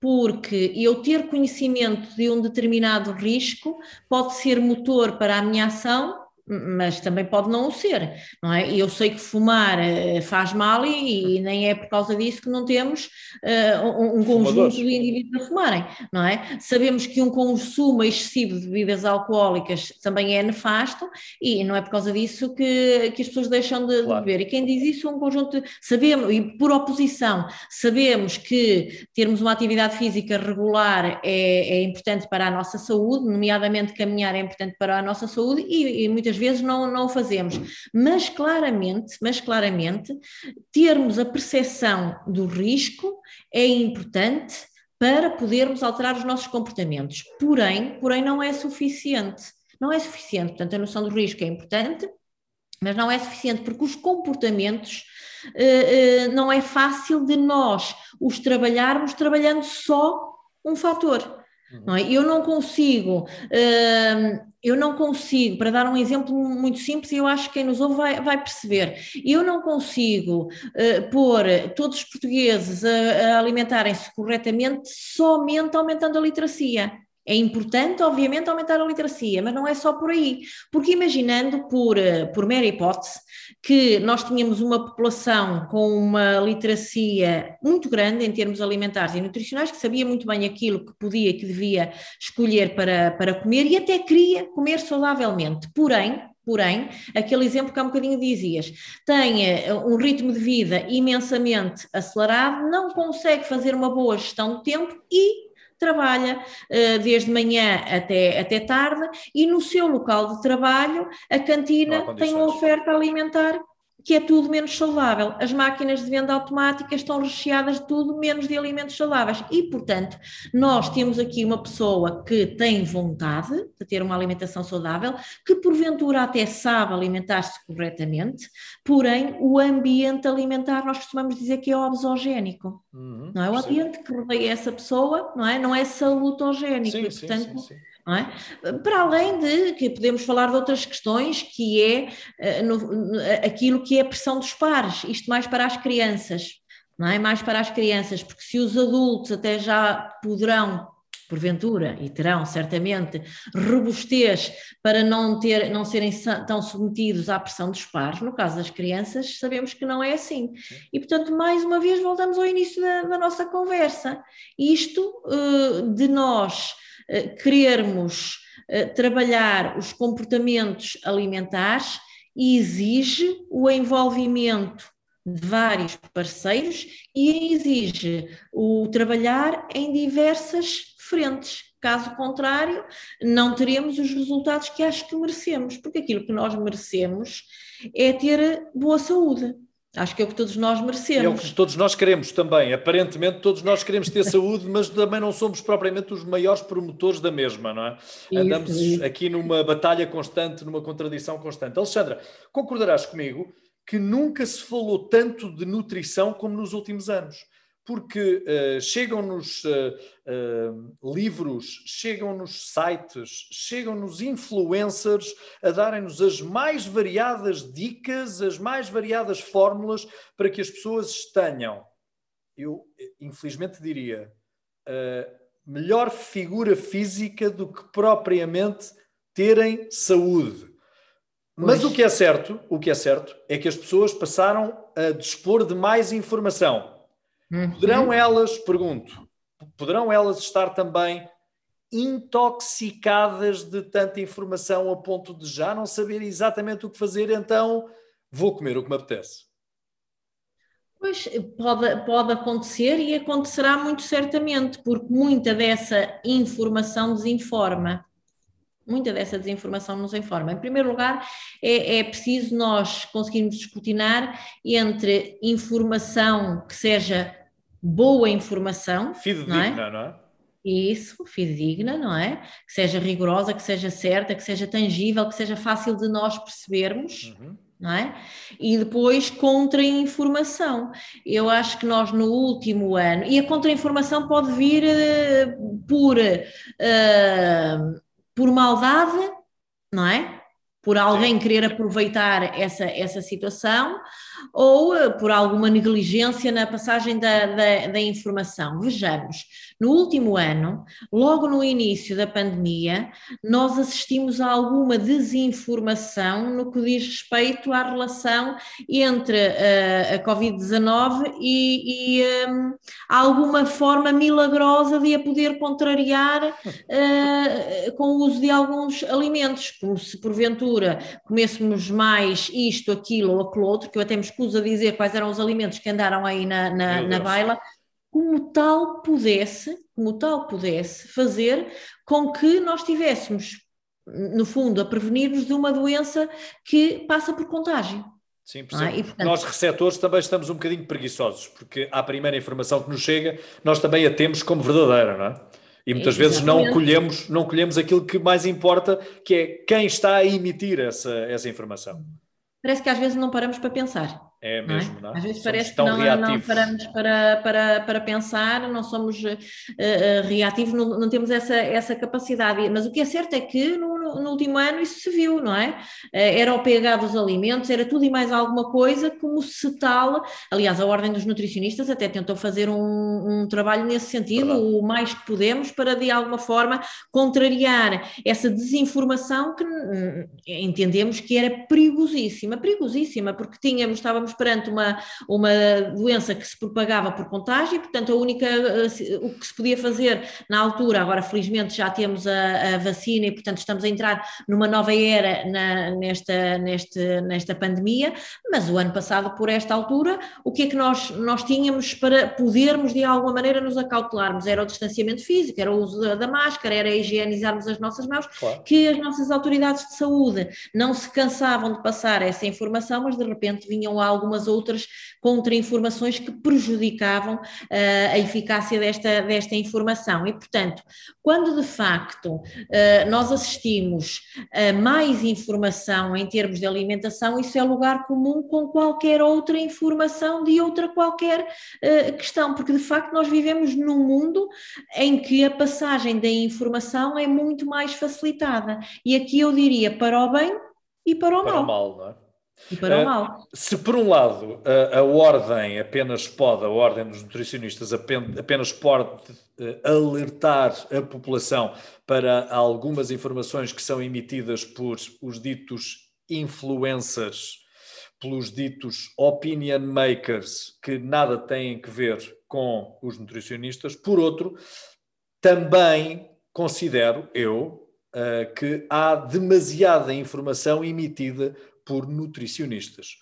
porque eu ter conhecimento de um determinado risco pode ser motor para a minha ação mas também pode não o ser, não é? Eu sei que fumar uh, faz mal e, e, nem é por causa disso que não temos uh, um, um conjunto de indivíduos a fumarem, não é? Sabemos que um consumo excessivo de bebidas alcoólicas também é nefasto e não é por causa disso que, que as pessoas deixam de, claro. de beber. E quem diz isso é um conjunto de, sabemos, e por oposição, sabemos que termos uma atividade física regular é, é importante para a nossa saúde, nomeadamente caminhar é importante para a nossa saúde e, e muitas muitas vezes não, não o fazemos, mas claramente, mas claramente, termos a percepção do risco é importante para podermos alterar os nossos comportamentos. Porém, porém não é suficiente. Não é suficiente. Portanto, a noção do risco é importante, mas não é suficiente porque os comportamentos uh, uh, não é fácil de nós os trabalharmos trabalhando só um fator. Não é? Eu não consigo, uh, eu não consigo, para dar um exemplo muito simples, eu acho que quem nos ouve vai, vai perceber, eu não consigo uh, pôr todos os portugueses a, a alimentarem-se corretamente somente aumentando a literacia. É importante, obviamente, aumentar a literacia, mas não é só por aí. Porque imaginando, por, por mera hipótese, que nós tínhamos uma população com uma literacia muito grande em termos alimentares e nutricionais, que sabia muito bem aquilo que podia e que devia escolher para, para comer e até queria comer saudavelmente. Porém, Porém, aquele exemplo que há um bocadinho dizias, tem eh, um ritmo de vida imensamente acelerado, não consegue fazer uma boa gestão do tempo e trabalha uh, desde manhã até, até tarde e no seu local de trabalho a cantina tem uma oferta alimentar que é tudo menos saudável. As máquinas de venda automática estão recheadas de tudo menos de alimentos saudáveis. E, portanto, nós temos aqui uma pessoa que tem vontade de ter uma alimentação saudável, que porventura até sabe alimentar-se corretamente, porém, o ambiente alimentar, nós costumamos dizer que é obesogénico. Uhum, não é? O ambiente sim. que rodeia essa pessoa não é, não é salutogénico. Sim, e, portanto, sim, sim, é? Para além de que podemos falar de outras questões, que é uh, no, aquilo que é a pressão dos pares, isto mais para as crianças. não é? Mais para as crianças, porque se os adultos até já poderão porventura, e terão certamente, robustez para não, ter, não serem tão submetidos à pressão dos pares. No caso das crianças, sabemos que não é assim. E, portanto, mais uma vez, voltamos ao início da, da nossa conversa. Isto uh, de nós querermos uh, trabalhar os comportamentos alimentares exige o envolvimento de vários parceiros e exige o trabalhar em diversas frentes. Caso contrário, não teremos os resultados que acho que merecemos, porque aquilo que nós merecemos é ter boa saúde. Acho que é o que todos nós merecemos. É o que todos nós queremos também. Aparentemente, todos nós queremos ter saúde, mas também não somos propriamente os maiores promotores da mesma, não é? Isso, Andamos isso. aqui numa batalha constante, numa contradição constante. Alexandra, concordarás comigo que nunca se falou tanto de nutrição como nos últimos anos porque uh, chegam-nos uh, uh, livros, chegam-nos sites, chegam-nos influencers a darem-nos as mais variadas dicas, as mais variadas fórmulas para que as pessoas tenham, eu infelizmente diria, melhor figura física do que propriamente terem saúde. Mas o que é certo, o que é certo é que as pessoas passaram a dispor de mais informação Uhum. Poderão elas, pergunto, poderão elas estar também intoxicadas de tanta informação a ponto de já não saber exatamente o que fazer, então vou comer o que me apetece? Pois pode, pode acontecer e acontecerá muito certamente, porque muita dessa informação desinforma. Muita dessa desinformação nos informa. Em primeiro lugar, é, é preciso nós conseguirmos escrutinar entre informação que seja boa informação. Fidedigna, não é? Não é? Isso, fidedigna, não é? Que seja rigorosa, que seja certa, que seja tangível, que seja fácil de nós percebermos. Uhum. Não é? E depois contra-informação. Eu acho que nós no último ano, e a contra-informação pode vir uh, por, uh, por maldade, não é? Por alguém querer aproveitar essa, essa situação, ou uh, por alguma negligência na passagem da, da, da, informação. Vejamos, no último ano, logo no início da pandemia, nós assistimos a alguma desinformação no que diz respeito à relação entre uh, a Covid-19 e, e um, alguma forma milagrosa de a poder contrariar uh, com o uso de alguns alimentos, como se porventura comêssemos mais isto, aquilo ou aquilo outro, que eu até me escuso a dizer quais eram os alimentos que andaram aí na, na, na baila, como tal pudesse, como tal pudesse fazer com que nós tivéssemos, no fundo, a prevenir-nos de uma doença que passa por contágio. Sim, é? e, portanto... nós receptores também estamos um bocadinho preguiçosos, porque a primeira informação que nos chega, nós também a temos como verdadeira, não é? E muitas vezes não colhemos, não colhemos aquilo que mais importa, que é quem está a emitir essa, essa informação. Parece que às vezes não paramos para pensar. É mesmo, não é? Não é? Às vezes somos parece que não, não, paramos para, para, para pensar, não somos uh, uh, reativos, não, não, temos essa, essa capacidade. Mas o que é certo é que no, no último ano isso se viu, não é? Uh, era o pH dos alimentos, era tudo e mais alguma coisa, como se tal. Aliás, a Ordem dos Nutricionistas até tentou fazer um, um trabalho nesse sentido, Verdade. o mais que podemos, para de alguma forma contrariar essa desinformação que hum, entendemos que era perigosíssima, perigosíssima, porque tínhamos, estávamos estávamos perante uma, uma doença que se propagava por contágio, e, portanto, a única, eh, o que se podia fazer na altura, agora felizmente já temos a, a vacina e, portanto, estamos a entrar numa nova era na, nesta, neste, nesta pandemia, mas o ano passado, por esta altura, o que é que nós, nós tínhamos para podermos, de alguma maneira, nos acautelarmos? Era o distanciamento físico, era o uso da, da máscara, era higienizarmos as nossas mãos, claro. que as nossas autoridades de saúde não se cansavam de passar essa informação, mas de repente vinham algo algumas outras contra-informações que prejudicavam uh, a eficácia desta, desta informação. E, portanto, quando de facto uh, nós assistimos a mais informação em termos de alimentação, isso é lugar comum com qualquer outra informação de outra qualquer uh, questão, porque de facto nós vivemos num mundo em que a passagem da informação é muito mais facilitada. E aqui eu diria para o bem e para o para mal. Para o mal, não é? E para o mal. Se por um lado a, a, ordem apenas pode, a ordem dos nutricionistas apenas pode alertar a população para algumas informações que são emitidas por os ditos influencers, pelos ditos opinion makers, que nada têm que ver com os nutricionistas. Por outro, também considero eu que há demasiada informação emitida por nutricionistas.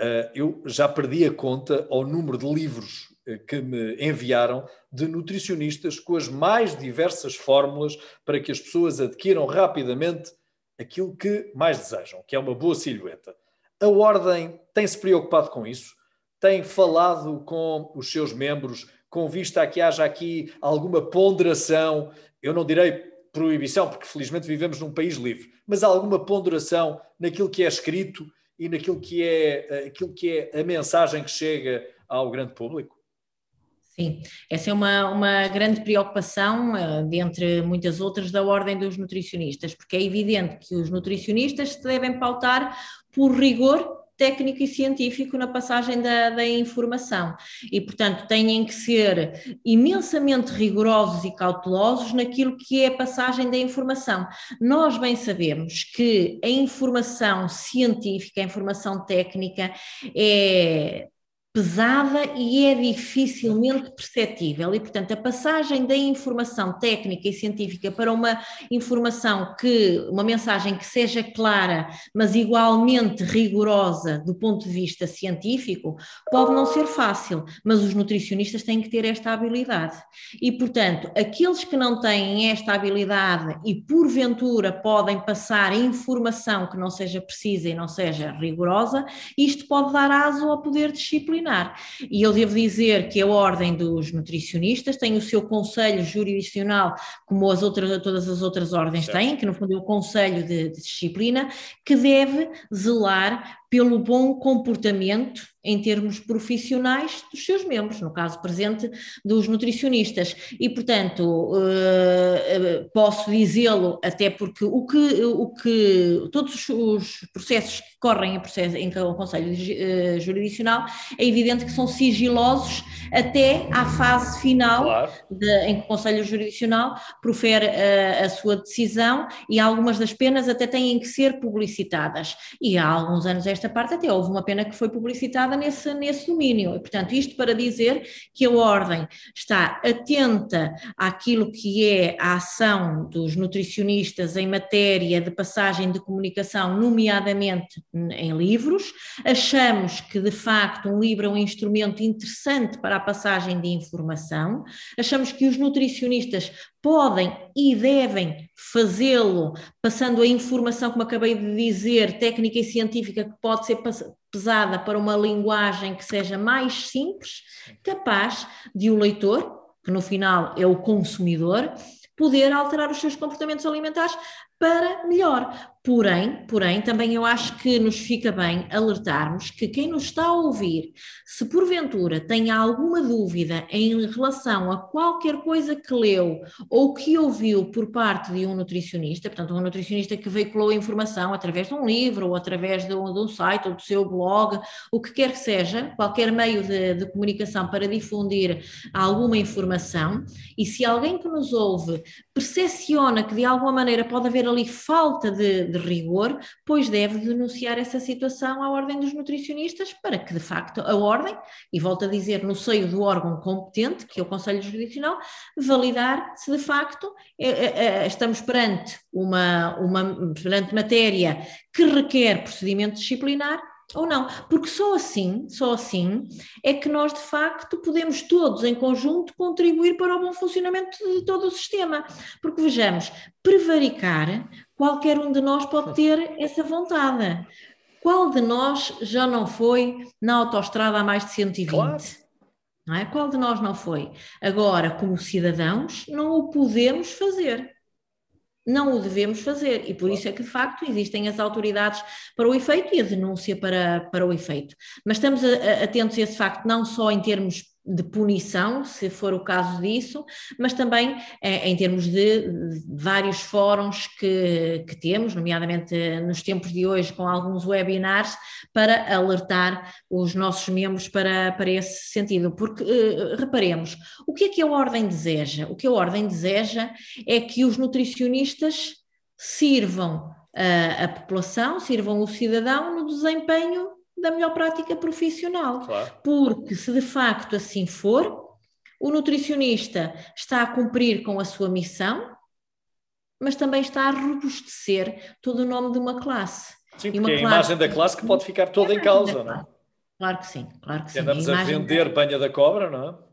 Uh, eu já perdi a conta ao número de livros uh, que me enviaram de nutricionistas com as mais diversas fórmulas para que as pessoas adquiram rapidamente aquilo que mais desejam, que é uma boa silhueta. A Ordem tem-se preocupado com isso? Tem falado com os seus membros com vista a que haja aqui alguma ponderação? Eu não direi proibição, porque felizmente vivemos num país livre, mas alguma ponderação naquilo que é escrito e naquilo que é, eh, aquilo que é a mensagem que chega ao grande público? Sim, essa é uma, uma grande preocupação, uh, dentre muitas outras, da ordem dos nutricionistas, porque é evidente que os nutricionistas se devem pautar por rigor técnico e científico na passagem da, da, informação e, portanto, têm que ser imensamente rigorosos e cautelosos naquilo que é a passagem da informação. Nós bem sabemos que a informação científica, a informação técnica é pesada e é dificilmente perceptível. E, portanto, a passagem da informação técnica e científica para uma informação que, uma mensagem que seja clara, mas igualmente rigorosa do ponto de vista científico, pode não ser fácil, mas os nutricionistas têm que ter esta habilidade. E, portanto, aqueles que não têm esta habilidade e, porventura, podem passar informação que não seja precisa e não seja rigorosa, isto pode dar aso ao poder disciplinar e eu devo dizer que a Ordem dos Nutricionistas tem o seu conselho jurisdicional, como as outras, todas as outras ordens certo. têm, que no fundo é o conselho de, de disciplina, que deve zelar pelo bom comportamento em termos profissionais dos seus membros, no caso presente dos nutricionistas. E, portanto, uh, posso dizê-lo até porque o que, o que todos os processos que correm em, processo, em Conselho uh, Jurisdicional é evidente que são sigilosos até à fase final claro. de, em que o Conselho Jurisdicional profere uh, a sua decisão e algumas das penas até têm que ser publicitadas. E há alguns anos esta parte até houve uma pena que foi publicitada nesse, nesse domínio. E, portanto, isto para dizer que a Ordem está atenta àquilo que é a ação dos nutricionistas em matéria de passagem de comunicação, nomeadamente em livros. Achamos que, de facto, um livro é um instrumento interessante para a passagem de informação. Achamos que os nutricionistas podem e devem fazê-lo, passando a informação, como acabei de dizer, técnica e científica, que pode ser pesada para uma linguagem que seja mais simples, capaz de o leitor, que no final é o consumidor, poder alterar os seus comportamentos alimentares para melhor. Porém, porém, também eu acho que nos fica bem alertarmos que quem nos está a ouvir, se porventura tem alguma dúvida em relação a qualquer coisa que leu ou que ouviu por parte de um nutricionista, portanto, um nutricionista que veiculou a informação através de um livro ou através de um, de um site ou do seu blog, o que quer que seja, qualquer meio de, de comunicação para difundir alguma informação, e se alguém que nos ouve percepciona que de alguma maneira pode haver ali falta de, de rigor, pois deve denunciar essa situação à Ordem dos Nutricionistas para que, de facto, a Ordem, e volto a dizer, no seio do órgão competente, que é o Conselho Jurisdicional, validar se de facto é, é, é, estamos perante uma, uma perante matéria que requer procedimento disciplinar ou não, porque só assim, só assim é que nós de facto podemos todos em conjunto contribuir para o bom funcionamento de todo o sistema. Porque vejamos, prevaricar, qualquer um de nós pode ter essa vontade. Qual de nós já não foi na autoestrada a mais de 120? Claro. Não é? Qual de nós não foi? Agora, como cidadãos, não o podemos fazer não o devemos fazer e por isso é que de facto existem as autoridades para o efeito e a denúncia para, para o efeito. Mas estamos atentos a esse facto não só em termos de punição, se for o caso disso, mas também eh, em termos de, vários fóruns que, que, temos, nomeadamente nos tempos de hoje, com alguns webinars, para alertar os nossos membros para, para esse sentido. Porque, uh, reparemos, o que é que a Ordem deseja? O que a Ordem deseja é que os nutricionistas sirvam a, a população, sirvam o cidadão no desempenho da melhor prática profissional. Claro. Porque se de facto assim for, o nutricionista está a cumprir com a sua missão, mas também está a robustecer todo o nome de uma classe. Sim, porque é a imagem da classe que pode ficar toda é em causa, não é? Claro que sim, claro que sim. Andamos a, a vender da... banha da cobra, não é?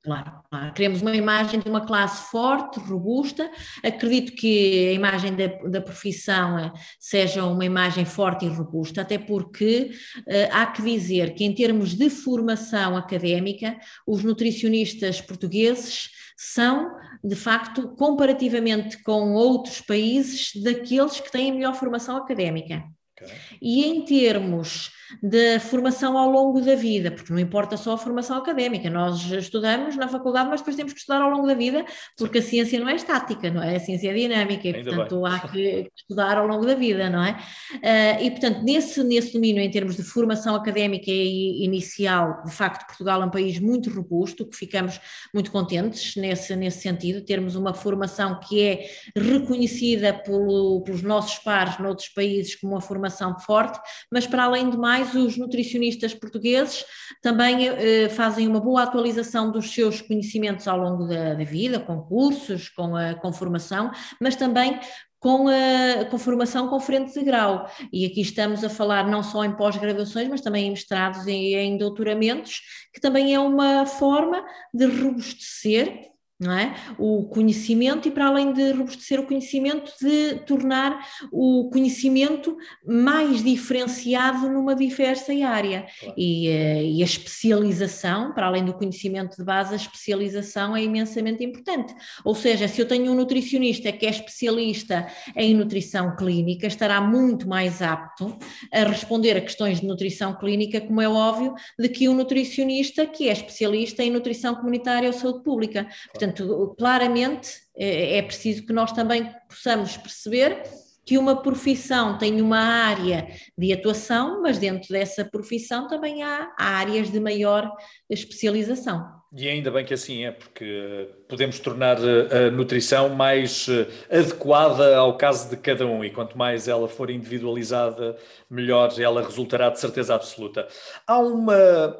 Claro, claro, queremos uma imagem de uma classe forte, robusta. Acredito que a imagem da, da profissão eh, seja uma imagem forte e robusta, até porque uh, há que dizer que, em termos de formação académica, os nutricionistas portugueses são, de facto, comparativamente com outros países, daqueles que têm melhor formação académica. Okay. E em termos da formação ao longo da vida, porque não importa só a formação académica, nós estudamos na faculdade, mas depois temos que estudar ao longo da vida, porque a ciência não é estática, não é? A ciência é dinâmica e, Ainda portanto, bem. há que estudar ao longo da vida, não é? Uh, e, portanto, nesse, nesse domínio, em termos de formação académica e inicial, de facto, Portugal é um país muito robusto, que ficamos muito contentes nesse, nesse sentido, termos uma formação que é reconhecida pelo, pelos nossos pares noutros países como uma formação forte, mas para além de mais, mais, os nutricionistas portugueses também eh, fazem uma boa atualização dos seus conhecimentos ao longo da, da vida, com cursos, com a com formação, mas também com a com formação com frente de grau. E aqui estamos a falar não só em pós-graduações, mas também em mestrados e em doutoramentos, que também é uma forma de robustecer não é? O conhecimento e para além de robustecer o conhecimento, de tornar o conhecimento mais diferenciado numa diversa área. E, eh, e, a especialização, para além do conhecimento de base, a especialização é imensamente importante. Ou seja, se eu tenho um nutricionista que é especialista em nutrição clínica, estará muito mais apto a responder a questões de nutrição clínica, como é óbvio, do que um nutricionista que é especialista em nutrição comunitária ou saúde pública. Portanto, Portanto, claramente é, é preciso que nós também possamos perceber que uma profissão tem uma área de atuação, mas dentro dessa profissão também há áreas de maior especialização. E ainda bem que assim é, porque podemos tornar a nutrição mais eh, adequada ao caso de cada um, e quanto mais ela for individualizada, melhor ela resultará de certeza absoluta. Há uma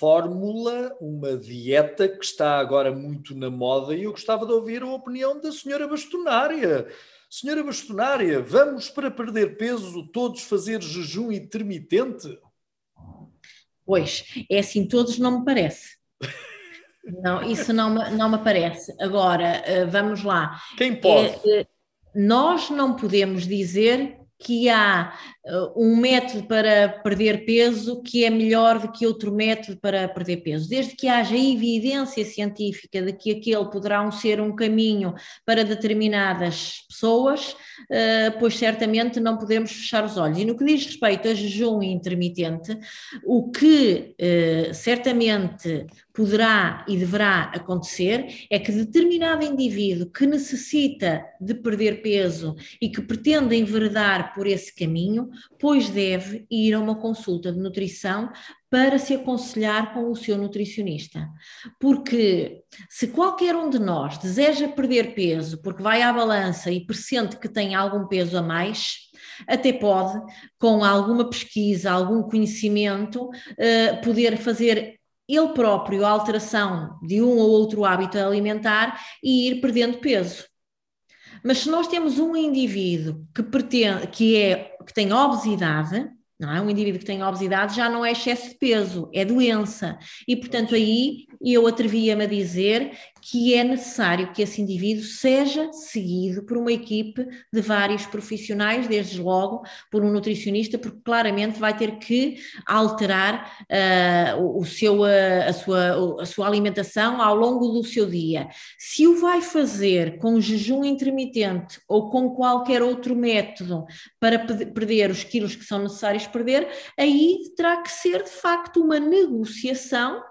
fórmula, uma dieta que está agora muito na moda e eu gostava de ouvir a opinião da senhora bastonária. Senhora bastonária, vamos para perder peso todos fazer jejum intermitente? Pois, é assim, todos não me parece. Não, isso não me, não me parece. Agora, eh, vamos lá. Quem pode? É, nós não podemos dizer que há um método para perder peso que é melhor do que outro método para perder peso. Desde que haja evidência científica de que aquele poderá ser um caminho para determinadas pessoas, uh, pois certamente não podemos fechar os olhos. E no que diz respeito a jejum intermitente, o que uh, certamente poderá e deverá acontecer é que determinado indivíduo que necessita de perder peso e que pretende enveredar por esse caminho, pois deve ir a uma consulta de nutrição para se aconselhar com o seu nutricionista. Porque se qualquer um de nós deseja perder peso porque vai à balança e pressente que tem algum peso a mais, até pode, com alguma pesquisa, algum conhecimento, eh, poder fazer ele próprio a alteração de um ou outro hábito alimentar e ir perdendo peso. Mas se nós temos um indivíduo que, pretende, que, é, que tem obesidade, não é? Um indivíduo que tem obesidade já não é excesso de peso, é doença. E, portanto, aí eu atrevia-me a dizer que é necessário que esse indivíduo seja seguido por uma equipe de vários profissionais, desde logo por um nutricionista, porque claramente vai ter que alterar uh, o seu, uh, a, sua, a sua alimentação ao longo do seu dia. Se o vai fazer com jejum intermitente ou com qualquer outro método para perder os quilos que são necessários perder, aí terá que ser de facto uma negociação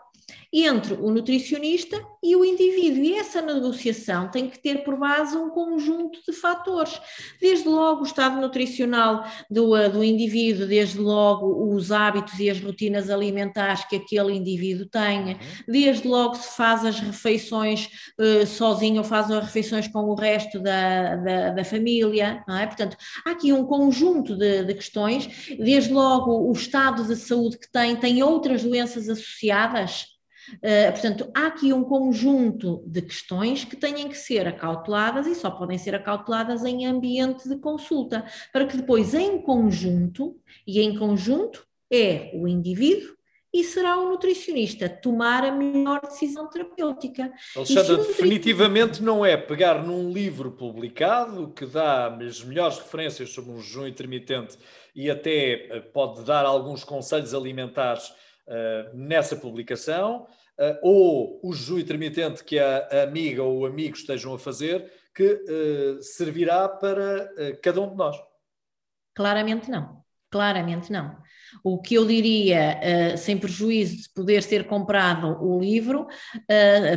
entre o nutricionista e o indivíduo. E essa negociação tem que ter por base um conjunto de fatores. Desde logo o estado nutricional do, eh, do indivíduo, desde logo os hábitos e as rotinas alimentares que aquele indivíduo tenha, uhum. desde logo se faz as refeições uh, sozinho ou faz as refeições com o resto da, da, da família, é? Portanto, há aqui um conjunto de, de questões, desde logo o estado de saúde que tem, tem outras doenças associadas, Uh, portanto, há aqui um conjunto de questões que têm que ser acauteladas e só podem ser acauteladas em ambiente de consulta, para que depois, em conjunto, e em conjunto é o indivíduo e será o nutricionista tomar a melhor decisão terapêutica. Alexandra, definitivamente não é pegar num livro publicado que dá as melhores referências sobre um jejum intermitente e até eh, pode dar alguns conselhos alimentares uh, nessa publicação, uh, ou o jejum intermitente que a amiga ou o amigo estejam a fazer, que uh, servirá para cada um de nós. Claramente não. Claramente não. O que eu diria, sem prejuízo de poder ser comprado o livro,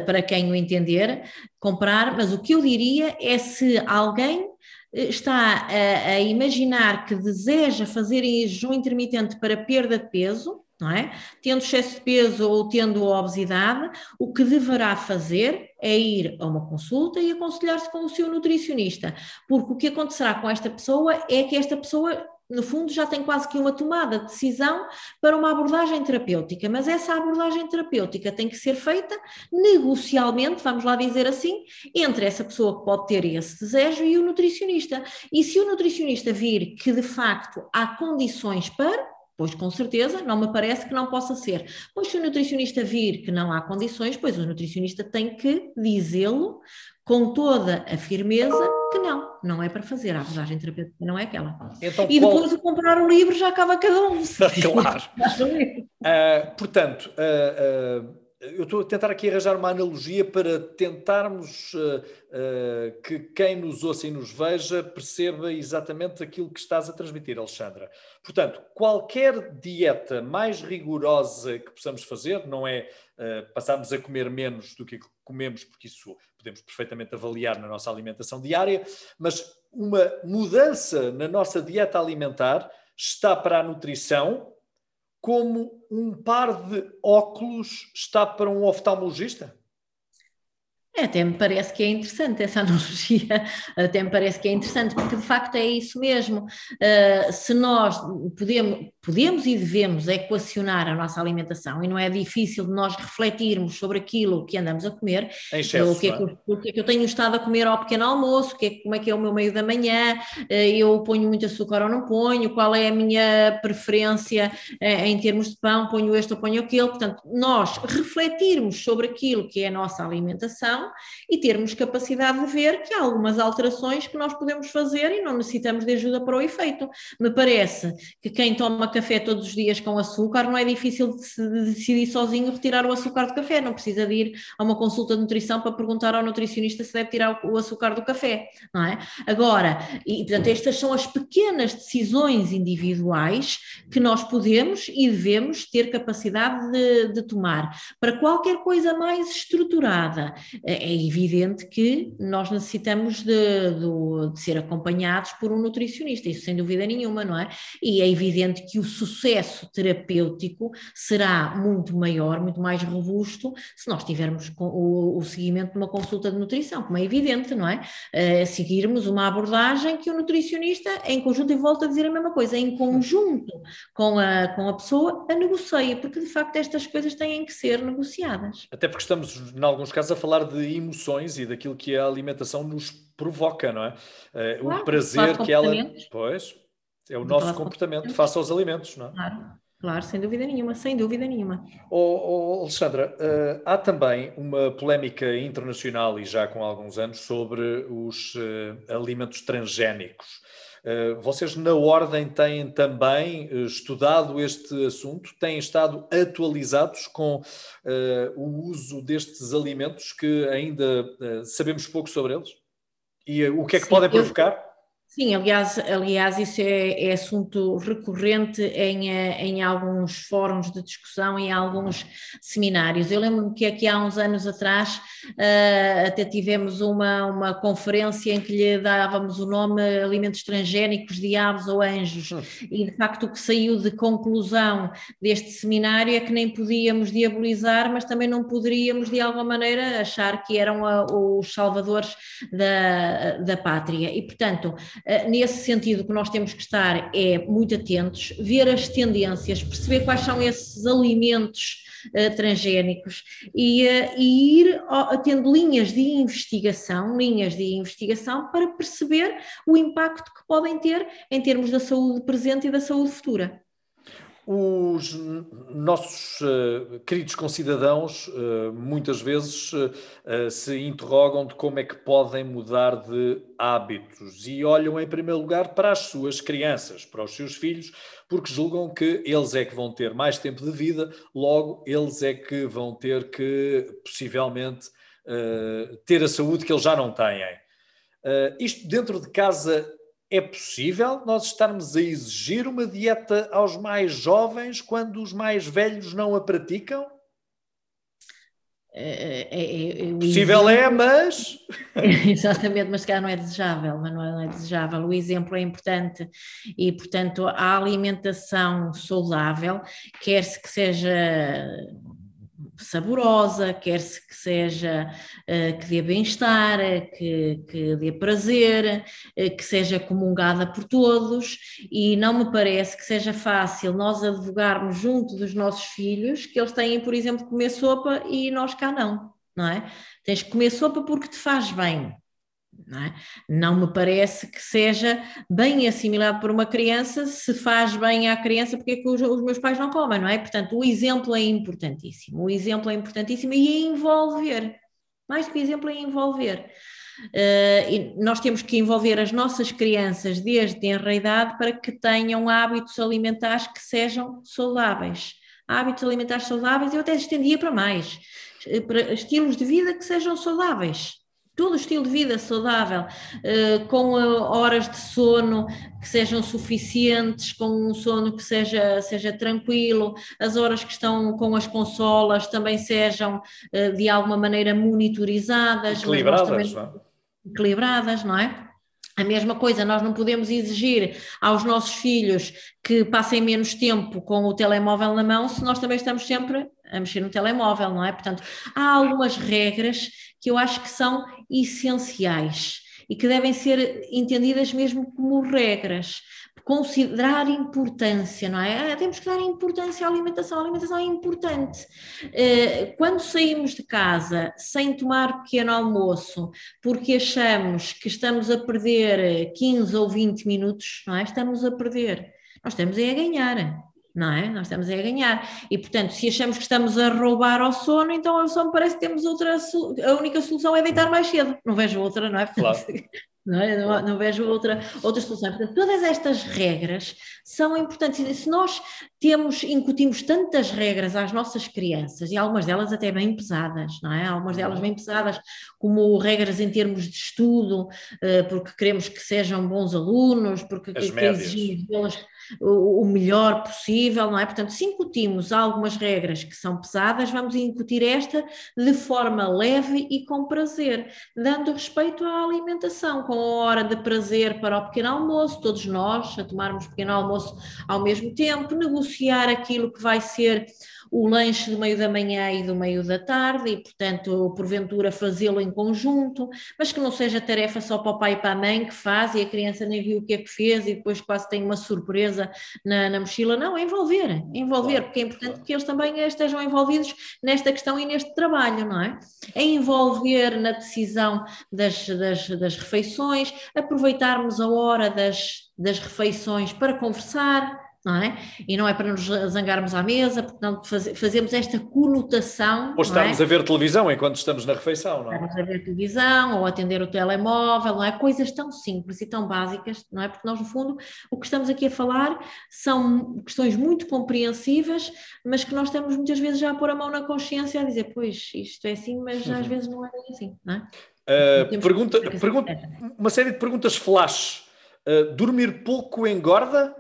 para quem o entender, comprar, mas o que eu diria é se alguém eh, está a, a imaginar que deseja fazer jejum intermitente para perda de peso, não é? Tendo excesso de peso ou tendo obesidade, o que deverá fazer é ir a uma consulta e aconselhar-se com o seu nutricionista, porque o que acontecerá com esta pessoa é que esta pessoa no fundo, já tem quase que uma tomada de decisão para uma abordagem terapêutica, mas essa abordagem terapêutica tem que ser feita negocialmente, vamos lá dizer assim, entre essa pessoa que pode ter esse desejo e o nutricionista. E se o nutricionista vir que de facto há condições para, Pois com certeza, não me parece que não possa ser. Pois se o nutricionista vir que não há condições, pois o nutricionista tem que dizê-lo com toda a firmeza que não, não é para fazer, a abordagem terapêutica não é aquela. Então, e depois qual... de comprar o livro já acaba cada um. claro. uh, portanto, uh, uh, eu estou a tentar aqui arranjar uma analogia para tentarmos que quem nos ouça e nos veja perceba exatamente aquilo que estás a transmitir, Alexandra. Portanto, qualquer dieta mais rigorosa que possamos fazer, não é passarmos a comer menos do que comemos, porque isso podemos perfeitamente avaliar na nossa alimentação diária, mas uma mudança na nossa dieta alimentar está para a nutrição como um par de óculos está para um oftalmologista? É, até me parece que é interessante essa analogia, até me parece que é interessante, porque de facto é isso mesmo. Uh, se nós podemos, podemos e devemos equacionar a nossa alimentação, e não é difícil de nós refletirmos sobre aquilo que andamos a comer, excesso, o, que é que, o que é que eu tenho estado a comer ao pequeno almoço, que é, como é que é o meu meio da manhã, uh, eu ponho muito açúcar ou não ponho, qual é a minha preferência uh, em termos de pão, ponho este ou ponho aquele. Portanto, nós refletirmos sobre aquilo que é a nossa alimentação e termos capacidade de ver que há algumas alterações que nós podemos fazer e não necessitamos de ajuda para o efeito. Me parece que quem toma café todos os dias com açúcar não é difícil de, decidir sozinho retirar o açúcar do café, não precisa de ir a uma consulta de nutrição para perguntar ao nutricionista se deve tirar o açúcar do café, não é? Agora, e portanto, estas são as pequenas decisões individuais que nós podemos e devemos ter capacidade de, de tomar. Para qualquer coisa mais estruturada, é evidente que nós necessitamos de, de, de, ser acompanhados por um nutricionista, isso sem dúvida nenhuma, não é? E é evidente que o sucesso terapêutico será muito maior, muito mais robusto, se nós tivermos o, o seguimento de uma consulta de nutrição, como é evidente, não é? Uh, seguirmos uma abordagem que o nutricionista, em conjunto, e volta a dizer a mesma coisa, em conjunto com a, com a pessoa, a negocia, porque de facto estas coisas têm que ser negociadas. Até porque estamos, em alguns casos, a falar de de emoções e daquilo que a alimentação nos provoca, não é? Uh, claro, o prazer que ela. Pois, é o nosso comportamento face aos alimentos, não é? Claro. Claro, sem dúvida nenhuma, sem dúvida nenhuma. Oh, oh Alexandra, uh, há também uma polémica internacional e já com alguns anos sobre os uh, alimentos transgénicos. Eh, vocês, na Ordem, têm também eh, estudado este assunto? Têm estado atualizados com uh, o uso destes alimentos que ainda sabemos pouco sobre eles? E o que é que Sim, podem provocar? Sim, aliás, aliás isso é, é assunto recorrente em, eh, em alguns fóruns de discussão, em alguns seminários. Eu lembro-me que aqui há uns anos atrás uh, até tivemos uma, uma conferência em que lhe dávamos o nome alimentos transgénicos, diabos ou anjos, hum. e de facto o que saiu de conclusão deste seminário é que nem podíamos diabolizar, mas também não poderíamos de alguma maneira achar que eram a, os salvadores da, da pátria. E portanto, eh, nesse sentido, que nós temos que estar é muito atentos, ver as tendências, perceber quais são esses alimentos uh, transgénicos e, uh, e ir tendo linhas de investigação, linhas de investigação para perceber o impacto que podem ter em termos da saúde presente e da saúde futura. Os nossos uh, queridos concidadãos uh, muitas vezes uh, se interrogam de como é que podem mudar de hábitos e olham em primeiro lugar para as suas crianças, para os seus filhos, porque julgam que eles é que vão ter mais tempo de vida, logo eles é que vão ter que possivelmente ter a saúde que eles já não têm. isto dentro de casa é possível nós estarmos a exigir uma dieta aos mais jovens quando os mais velhos não a praticam? É, é, é, possível exemplo... é, mas. Exatamente, mas cá não é desejável, mas não é desejável. O exemplo é importante e, portanto, a alimentação saudável, quer-se que seja saborosa, quer-se que seja uh, que dê bem-estar, que, que dê prazer, uh, que seja comungada por todos, e não me parece que seja fácil nós advogarmos junto dos nossos filhos que eles têm, por exemplo, comer sopa e nós cá não, não é? Tens que comer sopa porque te faz bem. Não, é? não, me parece que seja bem assimilado por uma criança, se faz bem à criança, porque é que os, os, meus pais não comem, não é? Portanto, o exemplo é importantíssimo, o exemplo é importantíssimo e é envolver, mais do que exemplo é envolver. Uh, nós temos que envolver as nossas crianças desde a idade para que tenham hábitos alimentares que sejam saudáveis. Hábitos alimentares saudáveis, eu até estendia para mais, eh, para estilos de vida que sejam saudáveis todo o estilo de vida saudável, uh, com uh, horas de sono que sejam suficientes, com um sono que seja, seja tranquilo, as horas que estão com as consolas também sejam uh, de alguma maneira monitorizadas. Equilibradas, também, não? É? Equilibradas, não é? A mesma coisa, nós não podemos exigir aos nossos filhos que passem menos tempo com o telemóvel na mão se nós também estamos sempre a mexer no telemóvel, não é? Portanto, há algumas regras que eu acho que são essenciais e que devem ser entendidas mesmo como regras. Considerar importância, não é? Ah, temos que dar importância à alimentação, a alimentação é importante. Eh, quando saímos de casa sem tomar pequeno almoço, porque achamos que estamos a perder 15 ou 20 minutos, não é? Estamos a perder. Nós estamos a ganhar não é? Nós estamos a ganhar. E, portanto, se achamos que estamos a roubar ao sono, então ao sono parece que temos outra. A única solução é deitar mais cedo. Não vejo outra, não é? Portanto, claro. Não, é? não, não, vejo outra, outra solução. Portanto, todas estas regras são importantes. E se nós temos, incutimos tantas regras às nossas crianças, e algumas delas até bem pesadas, não é? Algumas delas bem pesadas, como regras em termos de estudo, eh, porque queremos que sejam bons alunos, porque exigimos deles o melhor possível, não é? Portanto, se incutimos algumas regras que são pesadas, vamos incutir esta de forma leve e com prazer, dando respeito à alimentação, com a hora de prazer para o pequeno almoço, todos nós a tomarmos pequeno almoço ao mesmo tempo, negociar aquilo que vai ser o lanche do meio da manhã e do meio da tarde, e portanto, porventura, fazê-lo em conjunto, mas que não seja tarefa só para o pai e para a mãe que faz e a criança nem viu o que é que fez e depois quase tem uma surpresa na, na mochila. Não, é envolver, envolver, claro, porque é importante claro. que eles também estejam envolvidos nesta questão e neste trabalho, não é? É envolver na decisão das, das, das refeições, aproveitarmos a hora das, das refeições para conversar, não é? E não é para nos zangarmos à mesa, porque não faz, fazemos esta conotação. Ou estamos é? a ver televisão enquanto estamos na refeição, não é? Estamos a ver televisão ou atender o telemóvel, não é? Coisas tão simples e tão básicas, não é? Porque nós, no fundo, o que estamos aqui a falar são questões muito compreensíveis, mas que nós estamos muitas vezes já a pôr a mão na consciência a dizer, pois, isto é assim, mas uhum. às vezes não é assim, não é? Uh, pergunta, pergunta, uma série de perguntas flash Uh, dormir pouco engorda?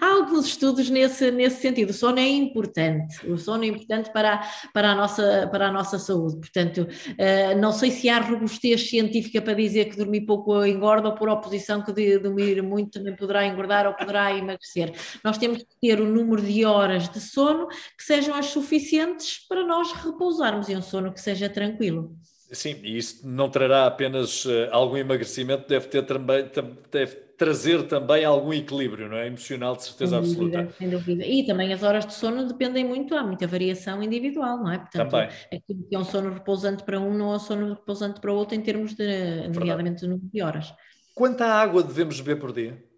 Há alguns estudos nesse, nesse sentido. O sono é importante, o sono é importante para, para, a, nossa, para a nossa saúde. Portanto, uh, não sei se há robustez científica para dizer que dormir pouco engorda ou por oposição que de, dormir muito também poderá engordar ou poderá emagrecer. Nós temos que ter o número de horas de sono que sejam as suficientes para nós repousarmos e um sono que seja tranquilo. Sim, e isso não trará apenas uh, algum emagrecimento, deve ter também deve trazer também algum equilíbrio, não é? Emocional, de certeza sem dúvida, absoluta. Sem dúvida. E também as horas de sono dependem muito, há muita variação individual, não é? Portanto, também. aquilo que é um sono repousante para um não é um sono repousante para outro em termos de, nomeadamente, número de horas. Quanta água devemos beber por dia?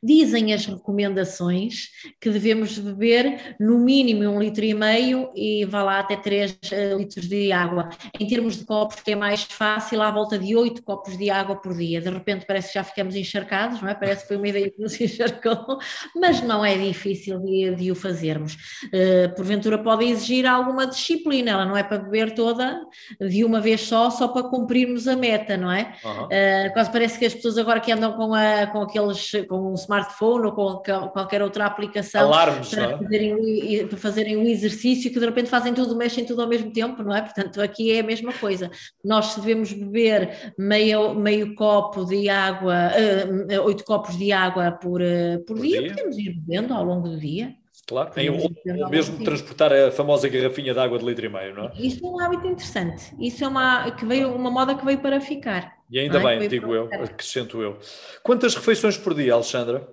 Dizem as recomendações que devemos beber no mínimo um litro e meio e vá lá até 3 eh, litros de água. Em termos de copos, é mais fácil, à volta de 8 copos de água por dia. De repente parece que já ficamos encharcados, não é? Parece que foi uma ideia que nos encharcou, mas não é difícil de, de o fazermos. Uh, porventura pode exigir alguma disciplina, ela não é para beber toda de uma vez só, só para cumprirmos a meta, não é? Uhum. Uh, quase parece que as pessoas agora que andam com, a, com aqueles com um smartphone ou com qualquer outra aplicação Alarmes, para, é? fazerem, para fazerem um exercício que de repente fazem tudo, mexem tudo ao mesmo tempo, não é? Portanto, aqui é a mesma coisa. Nós devemos beber meio, meio copo de água, uh, oito copos de água por, uh, por, por dia, dia, podemos ir bebendo ao longo do dia. Claro, ou, ou mesmo transportar a famosa garrafinha de água de litro e meio, não é? Isso é um hábito interessante. Isso é uma, que veio, uma moda que veio para ficar. E ainda é? bem, digo eu, acrescento eu. Quantas refeições por dia, Alexandra?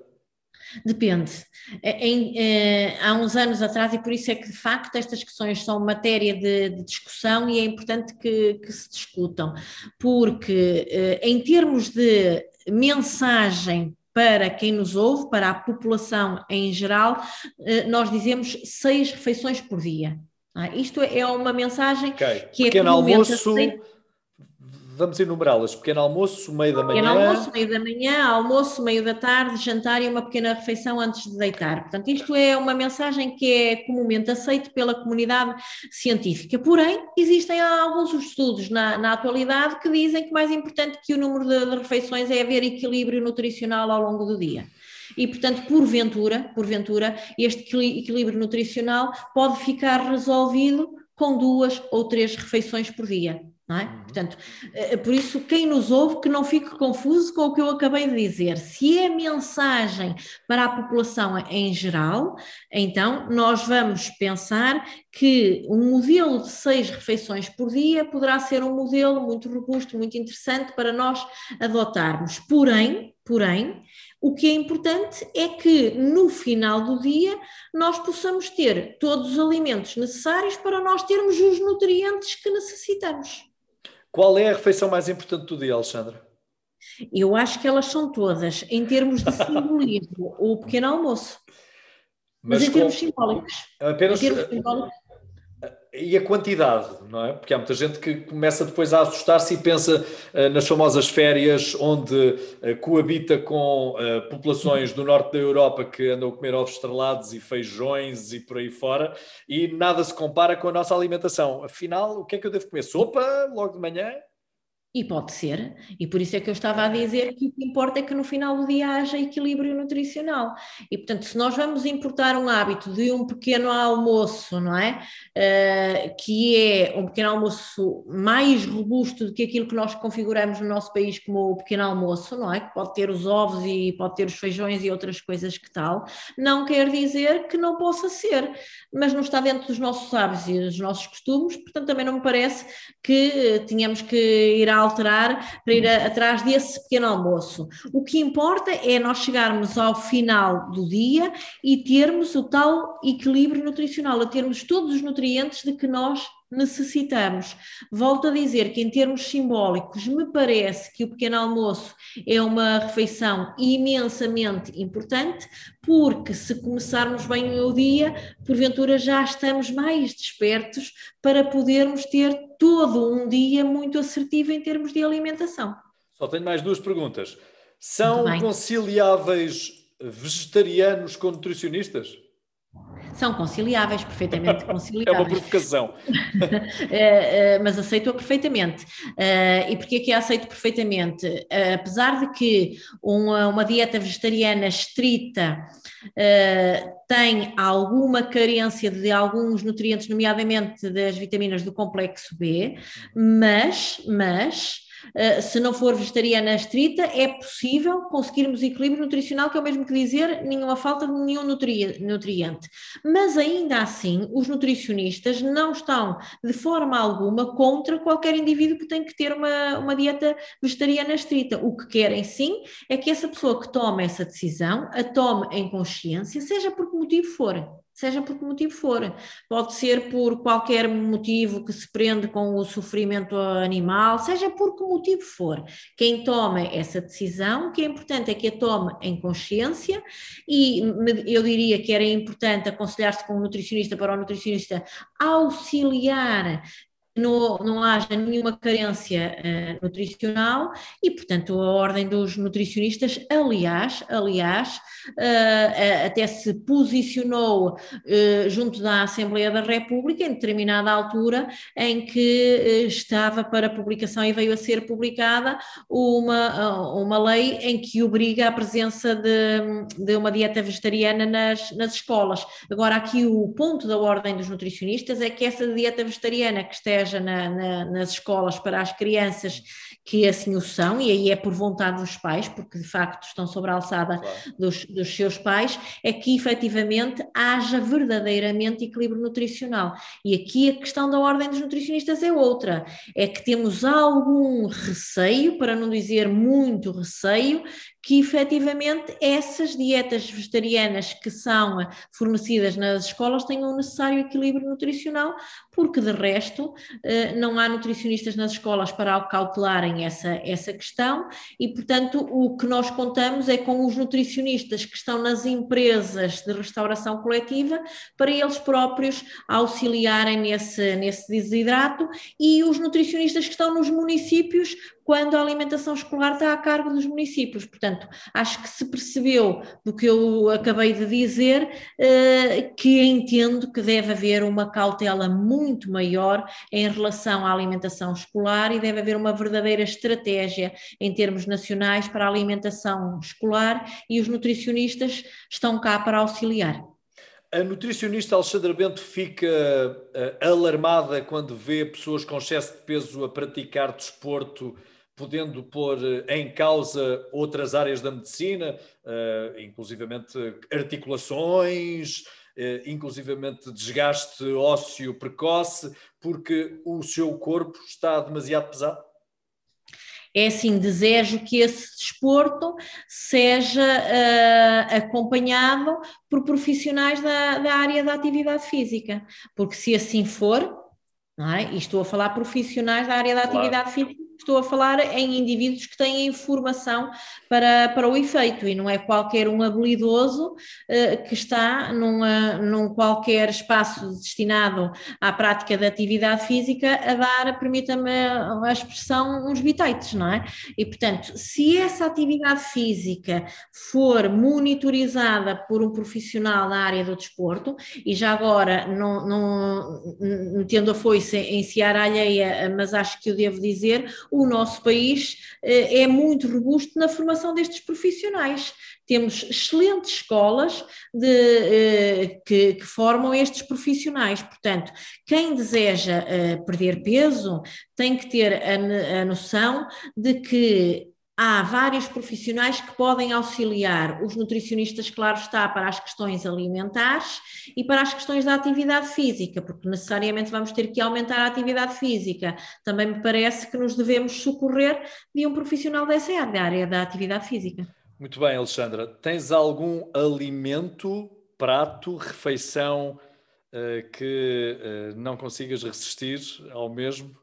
Depende. É, em, eh, há uns anos atrás, e por isso é que de facto estas questões são matéria de, de discussão e é importante que, que se discutam, porque eh, em termos de mensagem para quem nos ouve, para a população em geral, eh, nós dizemos seis refeições por dia. Ah, isto é uma mensagem okay. que é Pequeno almoço, aceita vamos enumerá-las: pequeno almoço, meio da manhã. Pequeno almoço, meio da manhã, almoço, meio da tarde, jantar e uma pequena refeição antes de deitar. Portanto, isto é uma mensagem que é comumente aceita pela comunidade científica. Porém, existem alguns estudos na, na atualidade que dizem que mais importante que o número de, de refeições é haver equilíbrio nutricional ao longo do dia. E, portanto, porventura, porventura, este equilíbrio nutricional pode ficar resolvido com duas ou três refeições por dia. Não é? Uhum. Portanto, eh, por isso, quem nos ouve, que não fique confuso com o que eu acabei de dizer. Se é mensagem para a população em geral, então nós vamos pensar que um modelo de seis refeições por dia poderá ser um modelo muito robusto, muito interessante para nós adotarmos. Porém, porém, o que é importante é que no final do dia nós possamos ter todos os alimentos necessários para nós termos os nutrientes que necessitamos. Qual é a refeição mais importante do dia, Alexandra? Eu acho que elas são todas, em termos de simbolismo, o pequeno almoço. Mas, Mas em termos simbólicos. Apenas... Em termos simbólicos, e a quantidade, não é? Porque há muita gente que começa depois a assustar-se e pensa uh, nas famosas férias onde uh, coabita com uh, populações do norte da Europa que andam a comer ovos estrelados e feijões e por aí fora e nada se compara com a nossa alimentação. Afinal, o que é que eu devo comer? Sopa logo de manhã? E pode ser, e por isso é que eu estava a dizer que o que importa é que no final do dia haja equilíbrio nutricional. E portanto, se nós vamos importar um hábito de um pequeno almoço, não é? Uh, que é um pequeno almoço mais robusto do que aquilo que nós configuramos no nosso país como o pequeno almoço, não é? Que pode ter os ovos e pode ter os feijões e outras coisas que tal, não quer dizer que não possa ser, mas não está dentro dos nossos hábitos e dos nossos costumes, portanto, também não me parece que uh, tenhamos que ir à alterar para ir a, atrás desse pequeno almoço. O que importa é nós chegarmos ao final do dia e termos o tal equilíbrio nutricional, a termos todos os nutrientes de que nós necessitamos. Volto a dizer que, em termos simbólicos, me parece que o pequeno almoço é uma refeição imensamente importante, porque se começarmos bem o dia, porventura já estamos mais despertos para podermos ter todo um dia muito assertivo em termos de alimentação. Só tenho mais duas perguntas. São conciliáveis vegetarianos com nutricionistas? São conciliáveis, perfeitamente conciliáveis. É uma provocação. Eh, eh, mas aceito-a perfeitamente. Eh, e porquê que a aceito perfeitamente? apesar de que uma, uma dieta vegetariana estrita tem alguma carência de alguns nutrientes, nomeadamente das vitaminas do complexo B, mas, mas se não for vegetariana estrita, é possível conseguirmos equilíbrio nutricional, que é o mesmo que dizer nenhuma falta de nenhum nutriente. Mas ainda assim, os nutricionistas não estão de forma alguma contra qualquer indivíduo que tem que ter uma, uma dieta vegetariana estrita. O que querem sim é que essa pessoa que toma essa decisão a tome em consciência, seja por que motivo for seja por que motivo for. Pode ser por qualquer motivo que se prende com o sofrimento animal, seja por que motivo for. Quem toma essa decisão, o que é importante é que a tome em consciência e eu diria que era importante aconselhar-se com o nutricionista para o nutricionista auxiliar não, não haja nenhuma carência uh, nutricional e, portanto, a Ordem dos Nutricionistas, aliás, aliás, uh, até se posicionou uh, junto da Assembleia da República em determinada altura em que estava para publicação e veio a ser publicada uma, uma lei em que obriga a presença de, de uma dieta vegetariana nas, nas escolas. Agora, aqui o ponto da Ordem dos Nutricionistas é que essa dieta vegetariana que esteja esteja na, na, nas escolas para as crianças que assim o são, e aí é por vontade dos pais, porque de facto estão sobre a alçada claro. dos, dos seus pais, é que efetivamente haja verdadeiramente equilíbrio nutricional. E aqui a questão da ordem dos nutricionistas é outra, é que temos algum receio, para não dizer muito receio, que efetivamente essas dietas vegetarianas que são fornecidas nas escolas tenham o necessário equilíbrio nutricional, porque de resto não há nutricionistas nas escolas para cautelarem essa, essa questão e, portanto, o que nós contamos é com os nutricionistas que estão nas empresas de restauração coletiva para eles próprios auxiliarem nesse, nesse desidrato e os nutricionistas que estão nos municípios quando a alimentação escolar está a cargo dos municípios. Portanto, acho que se percebeu do que eu acabei de dizer, eh, que entendo que deve haver uma cautela muito maior em relação à alimentação escolar e deve haver uma verdadeira estratégia em termos nacionais para a alimentação escolar e os nutricionistas estão cá para auxiliar. A nutricionista Alexandra Bento fica uh, alarmada quando vê pessoas com excesso de peso a praticar desporto podendo pôr eh, em causa outras áreas da medicina, uh, inclusivamente articulações, uh, inclusivamente desgaste ósseo precoce, porque o seu corpo está demasiado pesado? É assim, desejo que esse desporto seja uh, acompanhado por profissionais da, da área da atividade física, porque se assim for, é? e estou a falar profissionais da área da claro. atividade física, estou a falar em indivíduos que têm informação para, para o efeito e não é qualquer um habilidoso uh, que está numa, num qualquer espaço destinado à prática da atividade física a dar, permita-me a expressão, uns bitites, não é? E portanto, se essa atividade física for monitorizada por um profissional na área do desporto, e já agora, não, não, tendo a foice em seara alheia, mas acho que eu devo dizer, o nosso país eh, é muito robusto na formação destes profissionais. Temos excelentes escolas de, eh, que, que, formam estes profissionais. Portanto, quem deseja eh, perder peso tem que ter a, a noção de que há vários profissionais que podem auxiliar os nutricionistas, claro está, para as questões alimentares e para as questões da atividade física, porque necessariamente vamos ter que aumentar a atividade física. Também me parece que nos devemos socorrer de um profissional dessa área, da área da atividade física. Muito bem, Alexandra. Tens algum alimento, prato, refeição uh, que uh, não consigas resistir ao mesmo?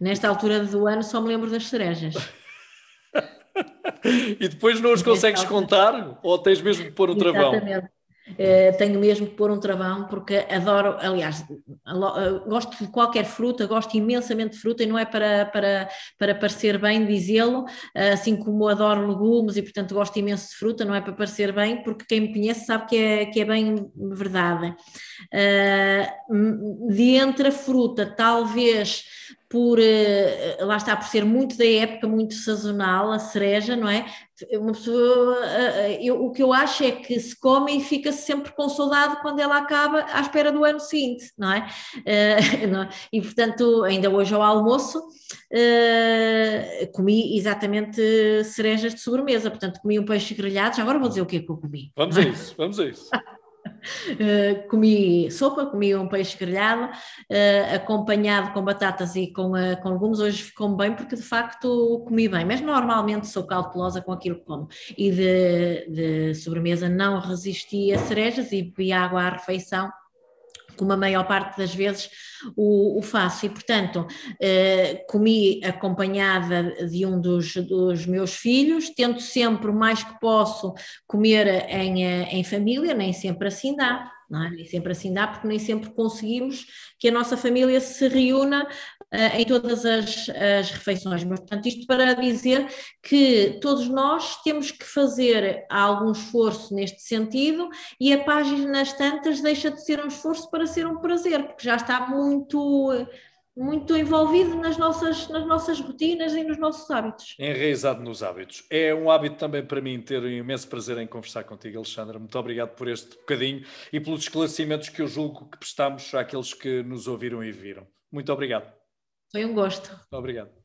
Nesta altura do ano só me lembro das cerejas. e depois não os consegues contar? Ou tens mesmo que pôr um travão? Exatamente. Uh, tenho mesmo que pôr um travão porque adoro, aliás, uh, gosto de qualquer fruta, gosto imensamente de fruta e não é para, para, para parecer bem dizê-lo, uh, assim como adoro legumes e portanto gosto imenso de fruta, não é para parecer bem, porque quem me conhece sabe que é, que é bem verdade. de entre a fruta, talvez por, eh, lá está, por ser muito da época, muito sazonal, a cereja, não é? Uma pessoa, eh, eh, eu, o que eu acho é que se come e fica-se sempre com saudade quando ela acaba à espera do ano seguinte, não é? Não é? E portanto, ainda hoje ao almoço, comi exatamente cerejas de sobremesa, portanto comi um peixe grelhado, já agora vou dizer o que é que eu comi. Vamos a isso, vamos a isso. Uh, comi sopa, comi um peixe grelhado, uh, acompanhado com batatas e com, uh, com legumes. Hoje ficou bem porque de facto comi bem, mas normalmente sou cautelosa com aquilo que como. E de, de sobremesa não resisti a cerejas e bebi água à refeição como a maior parte das vezes o, o faço. E, portanto, eh, comi acompanhada de um dos, dos meus filhos, tento sempre o mais que posso comer em, eh, em família, nem sempre assim dá. É? Nem sempre assim dá, porque nem sempre conseguimos que a nossa família se reúna uh, em todas as, as refeições. Mas, portanto, isto para dizer que todos nós temos que fazer algum esforço neste sentido e a página nas tantas deixa de ser um esforço para ser um prazer, porque já está muito muito envolvido nas nossas, nas nossas rotinas e nos nossos hábitos. Enraizado nos hábitos. É um hábito também para mim ter um imenso prazer em conversar contigo, Alexandra. Muito obrigado por este bocadinho e pelos esclarecimentos que eu julgo que prestamos àqueles que nos ouviram e viram. Muito obrigado. Foi um gosto. Muito obrigado.